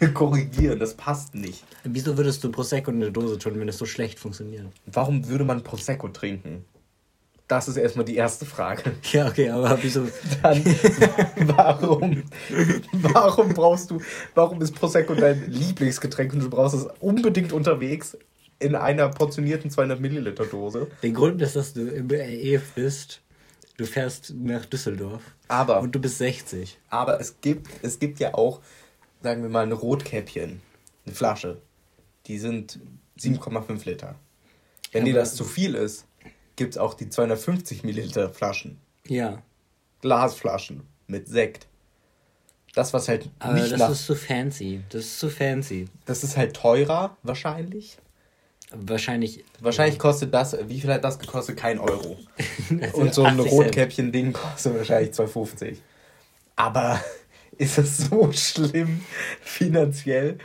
[laughs] korrigieren, das passt nicht. Wieso würdest du Prosecco in der Dose tun, wenn es so schlecht funktioniert? Warum würde man Prosecco trinken? Das ist erstmal die erste Frage. [laughs] Ja, okay, aber wieso? Dann, [laughs] warum, warum brauchst du, warum ist Prosecco dein Lieblingsgetränk und du brauchst es unbedingt unterwegs in einer portionierten 200 Milliliter Dose? Der Grund ist, dass du im REF bist. Du fährst nach Düsseldorf. Aber, Und du bist 60. aber es gibt, es gibt ja auch, sagen wir mal, eine Rotkäppchen, eine Flasche. Die sind 7,5 Liter. Wenn dir das zu viel ist, gibt es auch die 250 Milliliter Flaschen. Ja. Glasflaschen mit Sekt. Das, was halt Aber nicht das ist zu fancy. Das ist zu fancy. das ist halt teurer, wahrscheinlich. Wahrscheinlich. Wahrscheinlich kostet das, wie viel hat das gekostet? Kein Euro. [laughs] Und so ein 80 Cent. Rotkäppchen-Ding kostet wahrscheinlich 2,50. Aber ist es so schlimm finanziell,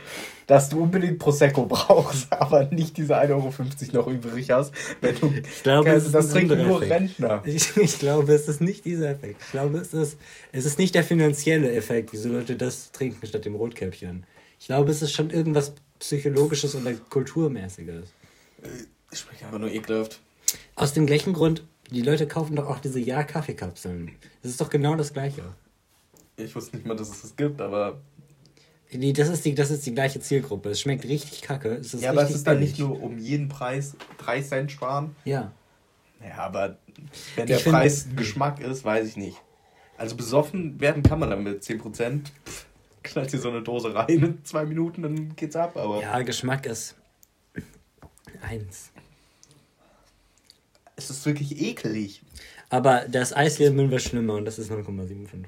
dass du unbedingt Prosecco brauchst, [laughs] aber nicht diese 1,50 Euro noch übrig hast? Wenn du, Ich glaube, das es ist das ein trinken nur Effekt. Rentner. [laughs] Ich, ich glaube, es ist nicht dieser Effekt. Ich glaube, es ist, es ist nicht der finanzielle Effekt, wieso Leute das trinken statt dem Rotkäppchen. Ich glaube, es ist schon irgendwas Psychologisches oder Kulturmäßiges. Ich spreche einfach nur ekelhaft. Aus dem gleichen Grund, die Leute kaufen doch auch diese Ja-Kaffeekapseln. Das ist doch genau das Gleiche. Ich wusste nicht mal, dass es das gibt, aber. Nee, das ist die, das ist die gleiche Zielgruppe. Es schmeckt richtig kacke. Es ist ja, aber es ist dann nicht nur um jeden Preis 3 Cent sparen. Ja. Ja, aber wenn der Ich Preis Geschmack ist, weiß ich nicht. Also besoffen werden kann man damit 10%. Pff, Knallt dir so eine Dose rein in zwei Minuten, dann geht's ab, aber. Ja, Geschmack ist eins. Es ist wirklich eklig. Aber das Eislemon war schlimmer und das ist 0,75.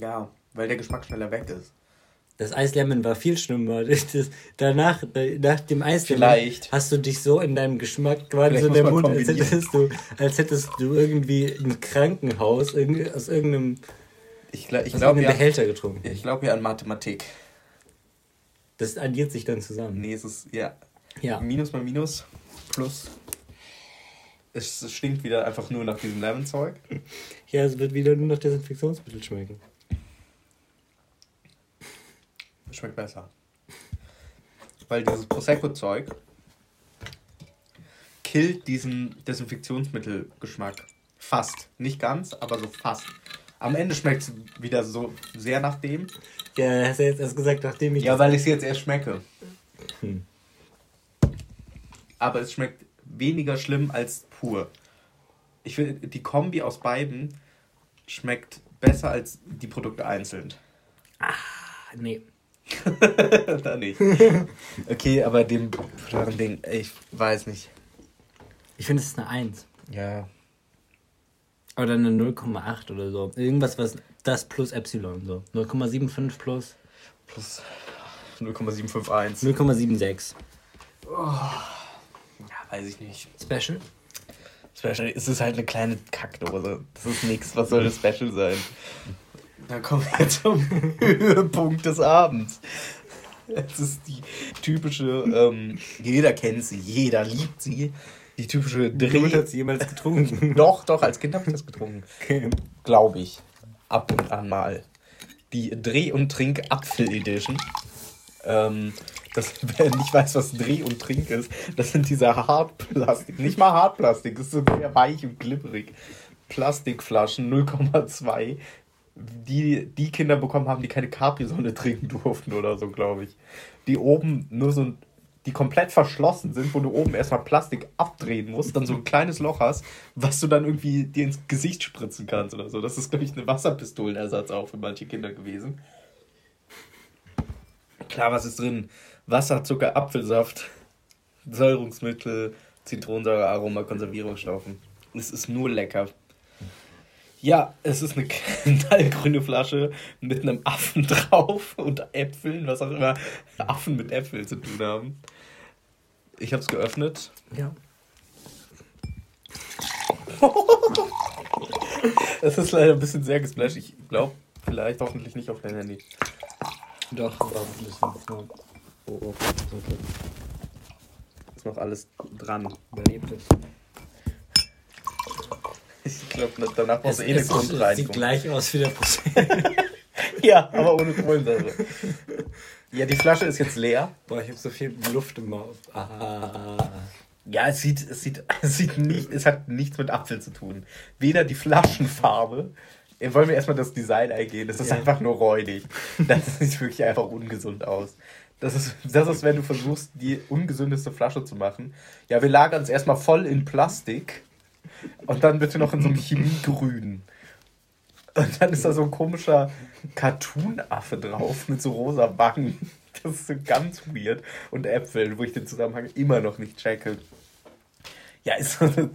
Ja, weil der Geschmack schneller weg ist. Das Eislemon war viel schlimmer. Das, danach, nach dem Eislemon Vielleicht. hast du dich so in deinem Geschmack quasi so muss der Mund, als hättest, du, als hättest du irgendwie ein Krankenhaus irgendwie aus irgendeinem, Ich, gla- ich aus glaube irgendeinem Behälter getrunken. ich glaub ja an Mathematik. Das addiert sich dann zusammen. Nee, es ist, ja. Ja. Minus mal Minus, plus. Es es stinkt wieder einfach nur nach diesem Lemon-Zeug. Ja, es wird wieder nur nach Desinfektionsmittel schmecken. Schmeckt besser. Weil dieses Prosecco-Zeug killt diesen Desinfektionsmittelgeschmack. Fast. Nicht ganz, aber so fast. Am Ende schmeckt es wieder so sehr nach dem. Ja, hast du jetzt erst gesagt, nachdem ich. Ja, weil ich es jetzt erst schmecke. Hm. Aber es schmeckt weniger schlimm als pur. Ich finde, die Kombi aus beiden schmeckt besser als die Produkte einzeln. Ah, nee. [laughs] da nicht. Okay, aber dem Ding, ich weiß nicht. Ich finde, es ist eine 1. Ja. Oder eine 0,8 oder so. Irgendwas, was das plus Epsilon so. 0,75 plus Plus 0,751. 0,76. Ja, weiß ich nicht. Special? Special, es ist halt eine kleine Kackdose. Das ist nichts. Was soll das Special sein? Dann kommen wir zum Höhepunkt des Abends. Es ist die typische, ähm, jeder kennt sie, jeder liebt sie. Die typische Dreh hat sie jemals getrunken. [laughs] Doch, doch, als Kind habe ich das getrunken. Okay. Glaube ich. Ab und an mal. Die Dreh- und Trink-Apfel-Edition. Ähm, das, [laughs] wer nicht weiß, was Dreh- und Trink ist, das sind diese Hartplastik. Nicht mal Hartplastik, das ist so sehr weich und glibberig. Plastikflaschen 0,2, die die Kinder bekommen haben, die keine Capri-Sonne trinken durften oder so, glaube ich. Die oben nur so ein die komplett verschlossen sind, wo du oben erstmal Plastik abdrehen musst, dann so ein kleines Loch hast, was du dann irgendwie dir ins Gesicht spritzen kannst oder so. Das ist, glaube ich, eine Wasserpistolenersatz auch für manche Kinder gewesen. Klar, was ist drin? Wasser, Zucker, Apfelsaft, Säurungsmittel, Zitronensäure, Aroma, Konservierungsstoffen. Es ist nur lecker. Ja, es ist eine [laughs] knallgrüne Flasche mit einem Affen [laughs] drauf und Äpfeln, was auch immer Affen mit Äpfeln zu tun haben. Ich habe es geöffnet. Ja. [laughs] Es ist leider ein bisschen sehr gesplasht. Ich glaube, vielleicht hoffentlich nicht auf dein Handy. Doch, ein bisschen. Oh, oh, okay. Ist noch alles dran. Überlebt es. Ich glaube, danach brauchst Es, du eh eine es sieht Grundreinigung. gleich aus wie der [laughs] Prosecco. Ja, aber ohne Kohlensäure. Ja, die Flasche ist jetzt leer. Boah, ich habe so viel Luft im. Ah. Ja, es sieht, es sieht, [laughs] es sieht nicht, es hat nichts mit Apfel zu tun. Weder die Flaschenfarbe. Äh, Wollen wir erstmal das Design eingehen? Das ist Ja. einfach nur räudig. Das [laughs] sieht wirklich einfach ungesund aus. Das ist, das ist, wenn du versuchst, die ungesündeste Flasche zu machen. Ja, wir lagern es erstmal voll in Plastik und dann bitte noch in so einem Chemiegrün. Und dann ist da so ein komischer Cartoon-Affe drauf mit so rosa Wangen. Das ist so ganz weird. Und Äpfeln, wo ich den Zusammenhang immer noch nicht checke. Ja, ist so eine,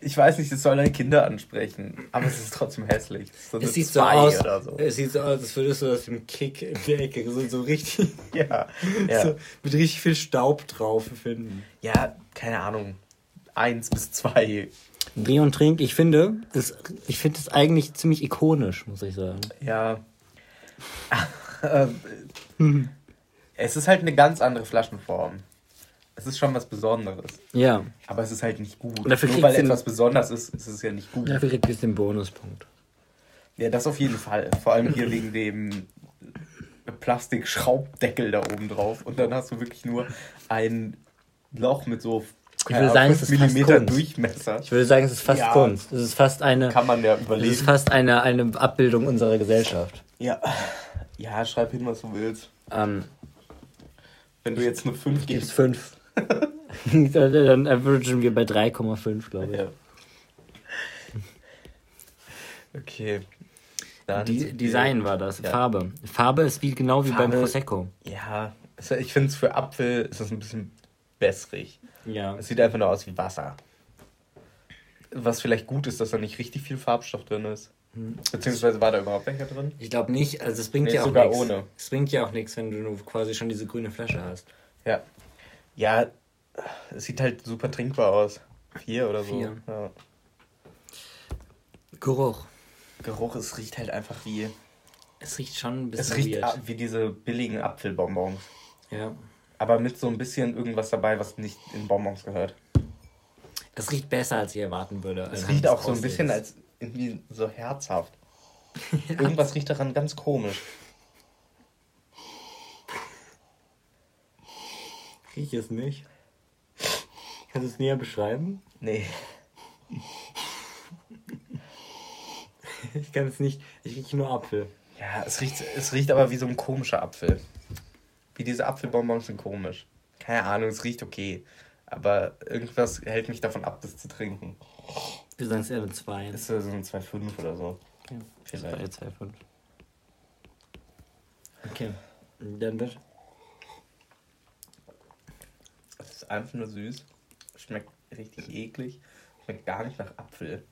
ich weiß nicht, es soll deine Kinder ansprechen, aber es ist trotzdem hässlich. So Es sieht so aus, so. es sieht so aus, als würdest du aus dem Kick in der Ecke so, so richtig, [laughs] Ja, ja. so, mit richtig viel Staub drauf finden. ja, keine Ahnung. Eins bis zwei. Dreh und Trink, ich finde, es, ich finde es eigentlich ziemlich ikonisch, muss ich sagen. Ja. [laughs] Ähm, es ist halt eine ganz andere Flaschenform. Es ist schon was Besonderes. Ja, Aber es ist halt nicht gut. Und dafür Nur weil etwas besonders ist, ist es ja nicht gut. dafür kriegt es den Bonuspunkt. Ja, das auf jeden Fall. Vor allem hier wegen dem Plastikschraubdeckel da oben drauf. Und dann hast du wirklich nur ein Loch mit so Ich würde sagen, es ist fast Kunst. Durchmesser. Ich würde sagen, es ist fast Ja. Kunst. Es ist fast eine, Kann man ja es ist überlegen. fast eine, eine Abbildung unserer Gesellschaft. Ja. ja, schreib hin, was du willst. Ähm, Wenn du jetzt eine 5 gibt's gibst. fünf. [laughs] [laughs] Dann averagen wir bei 3,5, glaube ich. Ja. Okay. Dann Die, Design war das, Ja. Farbe. Farbe ist wie genau wie beim Farbe- Prosecco. Ja, es- ich finde es für Apfel ist es ein bisschen wässrig. Ja. Es sieht einfach nur aus wie Wasser. Was vielleicht gut ist, dass da nicht richtig viel Farbstoff drin ist. Beziehungsweise war da überhaupt welcher drin? Ich glaube nicht, also es bringt Nee, ja auch nichts. ohne. Es bringt ja auch nichts, wenn du nur quasi schon diese grüne Flasche hast. Ja. Ja, es sieht halt super trinkbar aus. Vier oder so. Vier. Ja. Geruch. Geruch, es riecht halt einfach wie. Es riecht schon ein Es bisschen riecht weird. wie diese billigen Apfelbonbons. Ja. Aber mit so ein bisschen irgendwas dabei, was nicht in Bonbons gehört. Es riecht besser, als ich erwarten würde. Es riecht auch so ein bisschen als irgendwie so herzhaft. [laughs] Irgendwas riecht daran ganz komisch. Riech es nicht. Kannst du es näher beschreiben? Nee. Ich kann es nicht. Ich rieche nur Apfel. Ja, es riecht, es riecht aber wie so ein komischer Apfel. Wie diese Apfelbonbons sind komisch. Keine Ahnung, es riecht okay. Aber irgendwas hält mich davon ab, das zu trinken. Wir sagen es eher eine 2. Ist so ein 2,5 oder so. Okay. Vielleicht. 2, 5. Okay. Dann wird. Es ist einfach nur süß. Schmeckt richtig eklig. Schmeckt gar nicht nach Apfel.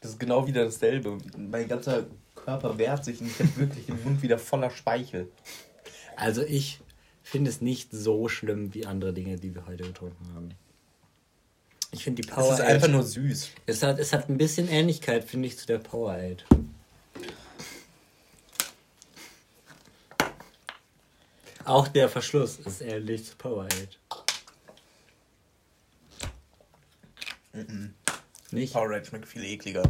Das ist genau wieder dasselbe. Mein ganzer Körper wehrt sich und ich habe wirklich den Mund wieder voller Speichel. Also ich finde es nicht so schlimm wie andere Dinge, die wir heute getrunken haben. Ich finde die Es Power ist einfach nur süß. Es hat, es hat ein bisschen Ähnlichkeit, finde ich, zu der Powerade. Auch der Verschluss ist ähnlich zu Powerade. Nicht? Powerade schmeckt viel ekliger.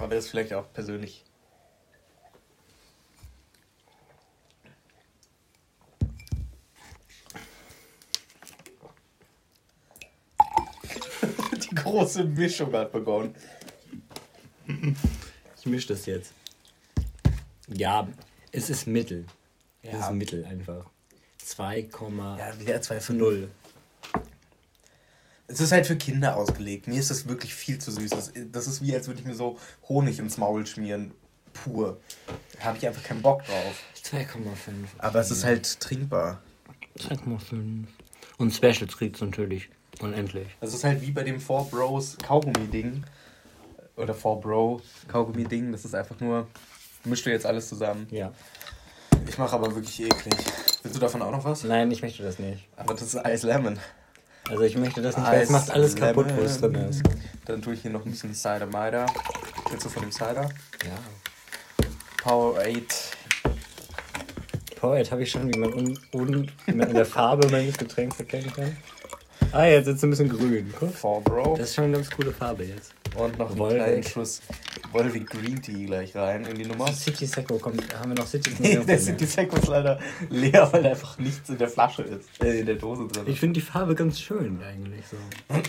Aber das ist vielleicht auch persönlich. [laughs] Die große Mischung hat begonnen. Ich mische das jetzt. Ja, es ist Mittel. Es Ja. ist Mittel einfach. 2,0. Ja, wieder 2,5. Es ist halt für Kinder ausgelegt. Mir ist das wirklich viel zu süß. Das, das ist wie, als würde ich mir so Honig ins Maul schmieren. Pur. Da habe ich einfach keinen Bock drauf. 2,5. Aber es ist halt trinkbar. 2,5. Und Specials kriegt's natürlich. Unendlich. Das ist halt wie bei dem Four Bros Kaugummi-Ding. Oder Four Bro Kaugummi-Ding. Das ist einfach nur, mischst du jetzt alles zusammen. Ja. Ich mache aber wirklich eklig. Willst du davon auch noch was? Nein, ich möchte das nicht. Aber das ist Eis Lemon. Also ich möchte das nicht, weil es Eis macht alles kaputt, wo es drin ist. Dann tue ich hier noch ein bisschen Cider Mider. Willst du von dem Cider? Ja. Powerade. Powerade habe ich schon, wie man, un, un, wie man in der Farbe meines Getränks erkennen kann. [laughs] Ah, jetzt ist es ein bisschen grün. Guck. Four Bro. Das ist schon eine ganz coole Farbe jetzt. Und noch einen kleinen Schuss Volvic Green Tea gleich rein in die Nummer. City Seco kommt. Haben wir noch City Nee, [laughs] der City Sec ist leider leer, weil einfach nichts in der Flasche ist. Äh, in der Dose drin. Ich finde die Farbe ganz schön eigentlich so. [clears throat]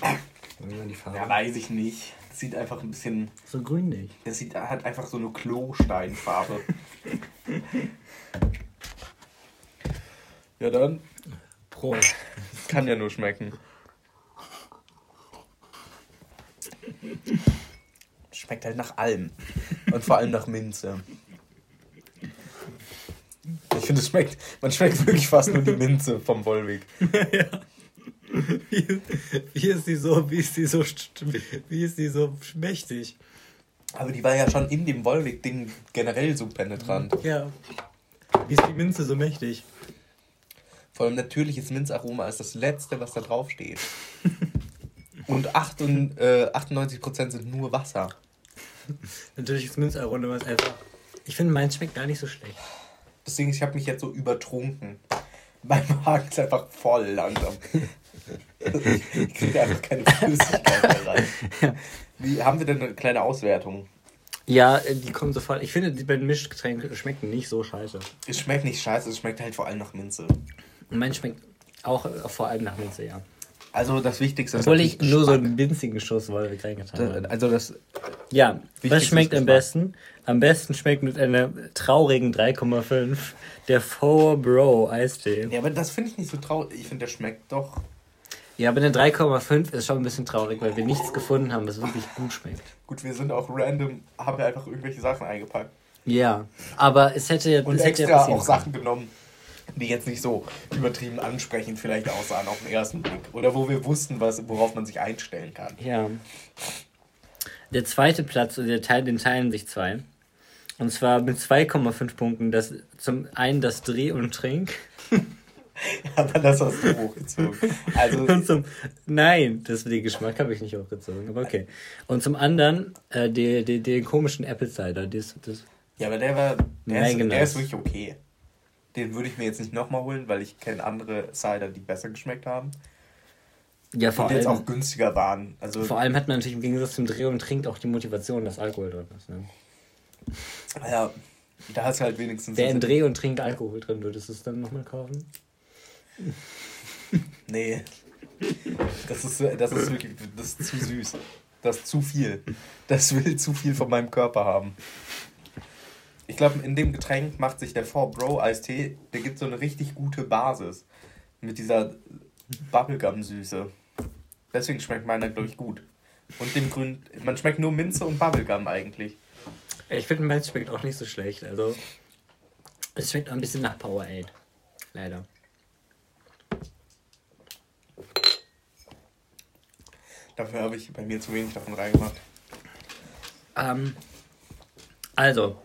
Die Farbe. ja, weiß ich nicht. Das sieht einfach ein bisschen. so grünlich. Das sieht hat einfach so eine Klosteinfarbe. [laughs] ja, dann. Prost. Kann ja nur schmecken. Schmeckt halt nach allem. Und vor allem nach Minze. Ich finde, es schmeckt. Man schmeckt wirklich fast nur die Minze vom Wollweg. [laughs] Wie, wie ist die so, wie ist die so, wie ist die so schmächtig? Aber die war ja schon in dem Wollweg-Ding generell so penetrant. Ja. Wie ist die Minze so mächtig? Vor allem natürliches Minzaroma ist das letzte, was da drauf steht. Und 8 und, äh, 98% sind nur Wasser. [laughs] Natürlich ist Minzaroma ist einfach. Ich finde, meins schmeckt gar nicht so schlecht. Deswegen, ich habe mich jetzt so übertrunken. Mein Magen ist einfach voll langsam. Ich kriege einfach keine Flüssigkeit mehr rein. [laughs] Wie, haben wir denn eine kleine Auswertung? Ja, äh, die kommen sofort. Ich finde, die beiden Mischgetränke schmecken nicht so scheiße. Es schmeckt nicht scheiße, es schmeckt halt vor allem nach Minze. Und mein schmeckt auch äh, vor allem nach Minze, ja. Also das Wichtigste ist Obwohl ich natürlich nur so einen winzigen Schuss Wolwig reingetan habe. Also das, Ja, was schmeckt am besten? Am besten schmeckt mit einer traurigen 3,5 der Four Bro Eistee. ja, aber das finde ich nicht so traurig. Ich finde, der schmeckt doch. Ja, aber eine 3,5 ist schon ein bisschen traurig, weil wir nichts gefunden haben, was wirklich gut schmeckt. Gut, wir sind auch random, haben wir einfach irgendwelche Sachen eingepackt. Ja, aber es hätte, Und es hätte extra passieren auch Sachen genommen, die jetzt nicht so übertrieben ansprechend vielleicht aussahen auf den ersten Blick. Oder wo wir wussten, was, worauf man sich einstellen kann. Ja. Der zweite Platz, der Teil, den teilen sich zwei. Und zwar mit 2,5 Punkten. Das, zum einen das Dreh und Trink. [laughs] Aber das hast du hochgezogen. Also, [laughs] zum, nein, das, den Geschmack habe ich nicht hochgezogen, aber okay. Und zum anderen äh, die, die, den komischen Apple Cider. Das, das, ja, aber der war, der ist, der nice. ist wirklich okay. Den würde ich mir jetzt nicht nochmal holen, weil ich kenne andere Cider, die besser geschmeckt haben. ja, vor Und jetzt allem, auch günstiger waren. Also, vor allem hat man natürlich im Gegensatz zum Dreh und Trink auch die Motivation, dass Alkohol drin ist. Ne? ja, da hast du halt wenigstens. Wer in Dreh und Trink Alkohol drin, würdest du es dann nochmal kaufen? [laughs] Nee. Das ist, das ist wirklich das ist zu süß. Das ist zu viel. Das will zu viel von meinem Körper haben. Ich glaube, in dem Getränk macht sich der 4-Bro-Eistee, der gibt so eine richtig gute Basis. Mit dieser Bubblegum-Süße. Deswegen schmeckt meiner, glaube ich, gut. Und dem Grün, man schmeckt nur Minze und Bubblegum eigentlich. Ich finde, meins schmeckt auch nicht so schlecht. Also, es schmeckt auch ein bisschen nach Powerade. Leider. Dafür habe ich bei mir zu wenig davon reingemacht. Ähm, also,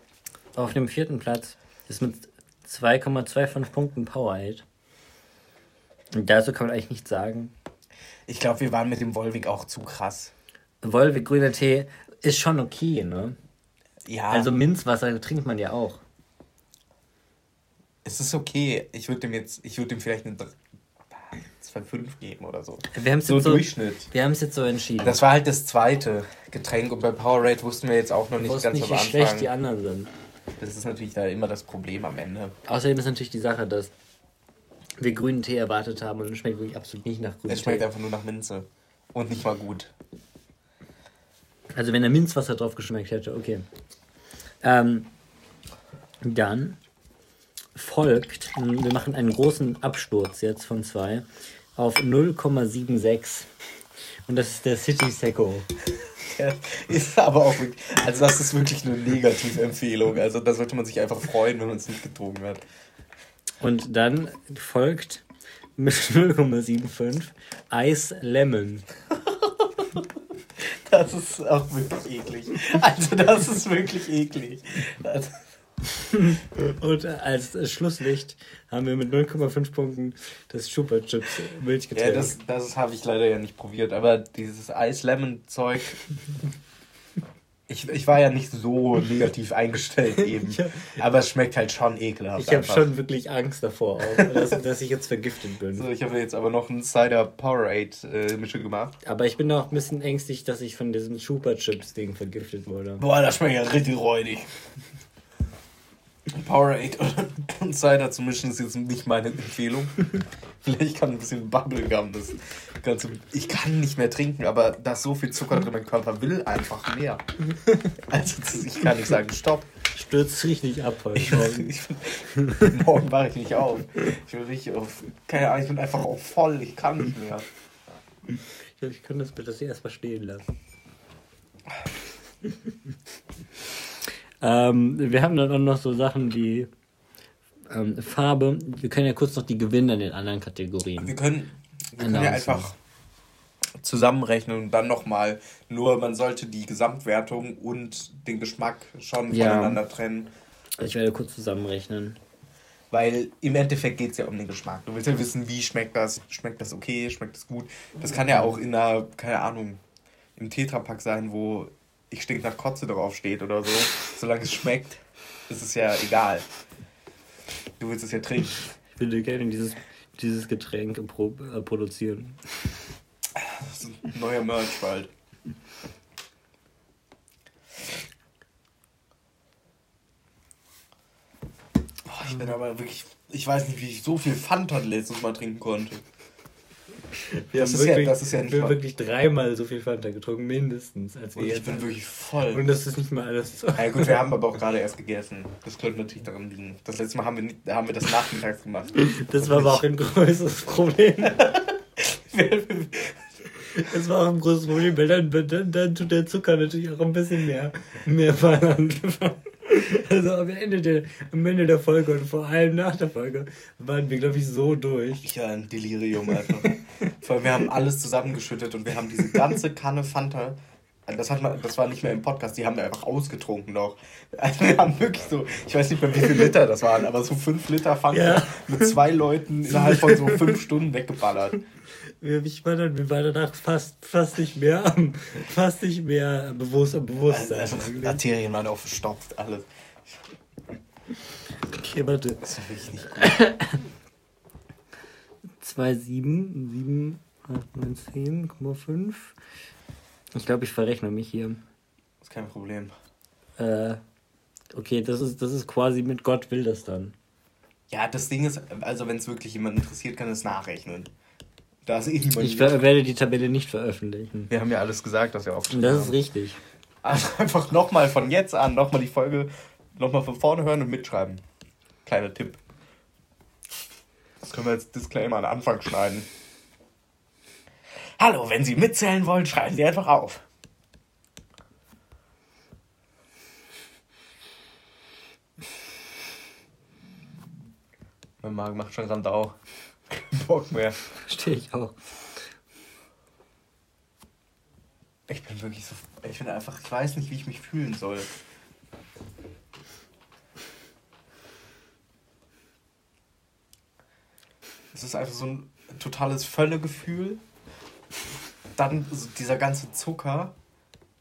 auf dem vierten Platz ist mit 2,25 Punkten Powerade. Und dazu kann man eigentlich nichts sagen. Ich glaube, wir waren mit dem Volvic auch zu krass. Wolwig grüner Tee ist schon okay, ne? Ja, Also Minzwasser trinkt man ja auch. es ist okay. Ich würde dem jetzt, ich würde dem vielleicht eine 2,5 geben oder so. Wir haben es So jetzt, so, Durchschnitt. wir haben's jetzt so entschieden. Das war halt das zweite Getränk und bei Powerade wussten wir jetzt auch noch ich nicht ganz nicht, am wie schlecht die Anfang. anderen sind. Das ist natürlich da immer das Problem am Ende. Außerdem ist natürlich die Sache, dass wir grünen Tee erwartet haben und es schmeckt wirklich absolut nicht nach grünem Es schmeckt Tee. einfach nur nach Minze. Und nicht mal gut. Also wenn der Minzwasser drauf geschmeckt hätte, okay. Ähm, dann folgt, wir machen einen großen Absturz jetzt von zwei auf 0,76. Und das ist der City Seco. [laughs] Ist aber auch wirklich, also das ist wirklich eine Negativempfehlung. Also da sollte man sich einfach freuen, wenn man es nicht getrunken hat. Und dann folgt mit [laughs] 0,75 Eis Lemon. [laughs] Das ist auch wirklich eklig. Also das ist wirklich eklig. Also, [laughs] Und als Schlusslicht haben wir mit 0,5 Punkten das Chupa Chips ja, Milchgetränk. das, das habe ich leider ja nicht probiert, aber dieses Eis-Lemon-Zeug. [laughs] Ich, ich war ja nicht so negativ eingestellt [laughs] eben. Ja. Aber es schmeckt halt schon ekelhaft. ich habe schon wirklich Angst davor, auch, dass, dass ich jetzt vergiftet bin. So, ich habe jetzt aber noch einen Cider Powerade äh, gemacht. Aber ich bin auch ein bisschen ängstlich, dass ich von diesem Chupa Chips Ding vergiftet wurde. Boah, das schmeckt ja richtig räudig. Powerade und Cider zu mischen ist jetzt nicht meine Empfehlung. [laughs] Vielleicht kann ein bisschen Bubblegum das Ganze. Ich kann nicht mehr trinken, aber da ist so viel Zucker drin, mein Körper will einfach mehr. [laughs] Also ich kann nicht sagen, stopp. Stürzt richtig ab heute. Ich, ich, morgen wache ich nicht auf. Ich bin richtig auf. Keine Ahnung, ich bin einfach auch voll. Ich kann nicht mehr. Ich kann das bitte erstmal stehen lassen. [laughs] ähm, wir haben dann auch noch so Sachen wie ähm, Farbe. Wir können ja kurz noch die Gewinner in den anderen Kategorien. Wir können, wir können ja einfach zusammenrechnen und dann nochmal. Nur man sollte die Gesamtwertung und den Geschmack schon Ja. voneinander trennen. Ich werde kurz zusammenrechnen. Weil im Endeffekt geht es ja um den Geschmack. Du willst ja wissen, wie schmeckt das? Schmeckt das okay? Schmeckt das gut? Das kann ja auch in einer, keine Ahnung, im Tetrapack sein, wo ich stink nach Kotze drauf steht oder so. Solange es schmeckt, ist es ja egal. Du willst es ja trinken. Ich würde gerne dieses, dieses Getränk pro, äh, produzieren. Das ist ein neuer Merch bald. Oh, ich bin aber wirklich. Ich weiß nicht, wie ich so viel Fanta letztes Mal trinken konnte. Wir Das haben ist ja- wirklich, das ist ja nicht wir haben wirklich dreimal so viel Fanta getrunken, mindestens, als wir Und ich jetzt. bin wirklich voll. Und das ist nicht mal alles so. [laughs] Ja gut, wir haben aber auch gerade erst gegessen. Das könnte natürlich daran liegen. Das letzte Mal haben wir, nicht, haben wir das nachmittags gemacht. [laughs] Das war aber auch ein größeres Problem. [laughs] Das war auch ein großes Problem, weil dann, dann, dann tut der Zucker natürlich auch ein bisschen mehr, mehr ballern. [laughs] Also am Ende, der, am Ende der Folge und vor allem nach der Folge waren wir, glaube ich, so durch. Ja, ein Delirium einfach. Vor allem, wir haben alles zusammengeschüttet und wir haben diese ganze Kanne Fanta. Das, hat man, das war nicht mehr im Podcast, die haben wir einfach ausgetrunken noch. Also wir haben wirklich so, ich weiß nicht mehr, wie viele Liter das waren, aber so fünf Liter Fanta Ja. mit zwei Leuten innerhalb von so fünf Stunden weggeballert. Wir, ich war dann, wir waren danach fast, fast nicht mehr am, fast nicht mehr bewusst am Bewusstsein. Also, eigentlich. Arterien waren auch verstopft, alles. Okay, warte. Das war wirklich nicht gut. 2, 7, 7, 8, 9, 10,5. Ich glaube, ich verrechne mich hier. ist kein Problem. Äh, okay, das ist, das ist quasi mit Gott will das dann. Ja, das Ding ist, also wenn es wirklich jemand interessiert, kann es nachrechnen. Da ist eh niemand. Ich ver werde die Tabelle nicht veröffentlichen. wir haben ja alles gesagt, dass wir aufgeschrieben das ist haben. richtig. Also einfach nochmal von jetzt an, nochmal die Folge nochmal von vorne hören und mitschreiben. Kleiner Tipp. Das können wir jetzt Disclaimer an den Anfang schneiden. Hallo, wenn Sie mitzählen wollen, schreiben Sie einfach auf. Mein Magen macht schon Randau. [laughs] Bock mehr. Verstehe ich auch. Ich bin wirklich so. Ich bin einfach. Ich weiß nicht, wie ich mich fühlen soll. Es ist einfach so ein totales Völlegefühl. Dann so dieser ganze Zucker.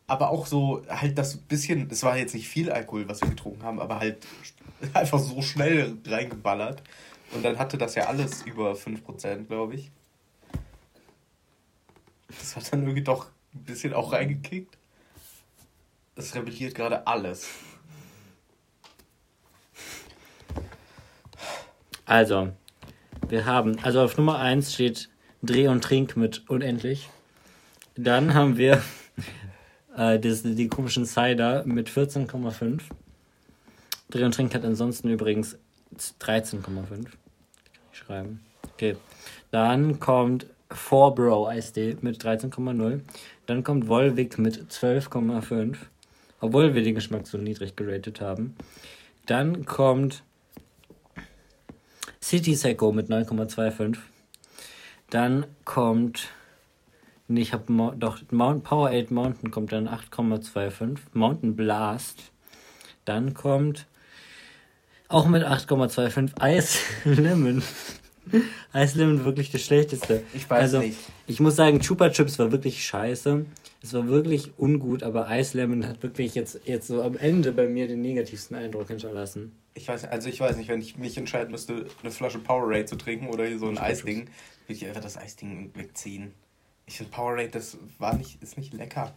Aber auch so halt das bisschen. Es war jetzt nicht viel Alkohol, was wir getrunken haben, aber halt [laughs] einfach so schnell reingeballert. Und dann hatte das ja alles über 5%, glaube ich. Das hat dann irgendwie doch ein bisschen auch reingekickt. Es rebelliert gerade alles. Also, wir haben, also auf Nummer 1 steht Dreh und Trink mit unendlich. Dann haben wir [laughs] äh, das, die komischen Cider mit 14,5. Dreh und Trink hat ansonsten übrigens 13,5. Kann ich schreiben. Okay. Dann kommt 4 Bro Eistee mit 13,0. Dann kommt Volvic mit 12,5. Obwohl wir den Geschmack so niedrig geratet haben. Dann kommt City Seco mit 9,25. Dann kommt. Nee, ich habe doch Mount Power 8 Mountain kommt dann 8,25. Mountain Blast. Dann kommt auch mit 8,25 Eis Lemon. [laughs] Eis Lemon wirklich das schlechteste. Ich weiß also, nicht. Ich muss sagen, Chupa Chips war wirklich scheiße. Es war wirklich ungut, aber Eis Lemon hat wirklich jetzt, jetzt so am Ende bei mir den negativsten Eindruck hinterlassen. Ich weiß, also ich weiß nicht, wenn ich mich entscheiden müsste, eine Flasche Powerade zu trinken oder hier so ein Eisding, würde ich einfach das Eisding wegziehen. Ich finde Powerade, das war nicht, ist nicht lecker.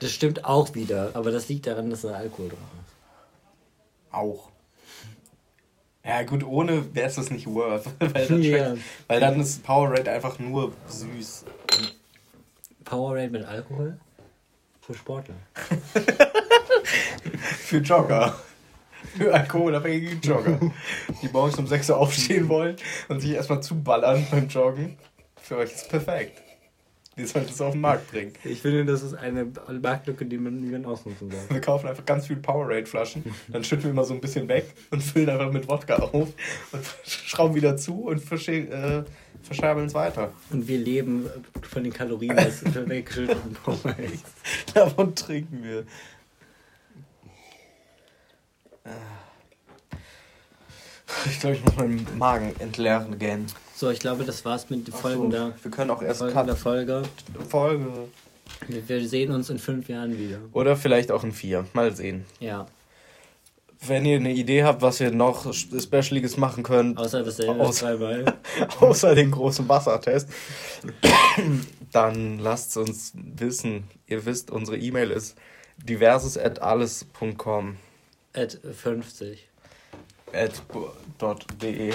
Das stimmt auch wieder, aber das liegt daran, dass da Alkohol drauf ist. Auch. Ja gut, ohne wäre es das nicht worth. [laughs] weil, dann schmeckt, weil dann ist Powerade einfach nur süß. Powerade mit Alkohol? Für Sportler. [laughs] Für Jogger. Für alkoholabhängige Jogger. Die morgens um 6 Uhr aufstehen wollen und sich erstmal zuballern beim Joggen. Für euch ist es perfekt. Ihr sollt es auf den Markt bringen. Ich finde, das ist eine Marktlücke, die man, die man ausnutzen soll. Wir kaufen einfach ganz viel Powerade-Flaschen, dann schütten wir immer so ein bisschen weg und füllen einfach mit Wodka auf und [laughs] schrauben wieder zu und äh, verschabeln es weiter. Und wir leben von den Kalorien des weggeschütteten Powerade. [laughs] Davon trinken wir. Ich glaube, ich muss meinen Magen entleeren gehen. So, ich glaube, das war's mit Ach so, folgender, wir können auch erst Cut Folge. Folge. Wir, wir sehen uns in fünf Jahren wieder. Oder vielleicht auch in vier. Mal sehen. Ja, Wenn ihr eine Idee habt, was wir noch Specialiges machen könnt, außer dasselbe Außer- zweimal. [laughs] außer den großen Wassertest, [coughs] dann lasst uns wissen. Ihr wisst, unsere E-Mail ist diverses@alles.com At 50. at dot de.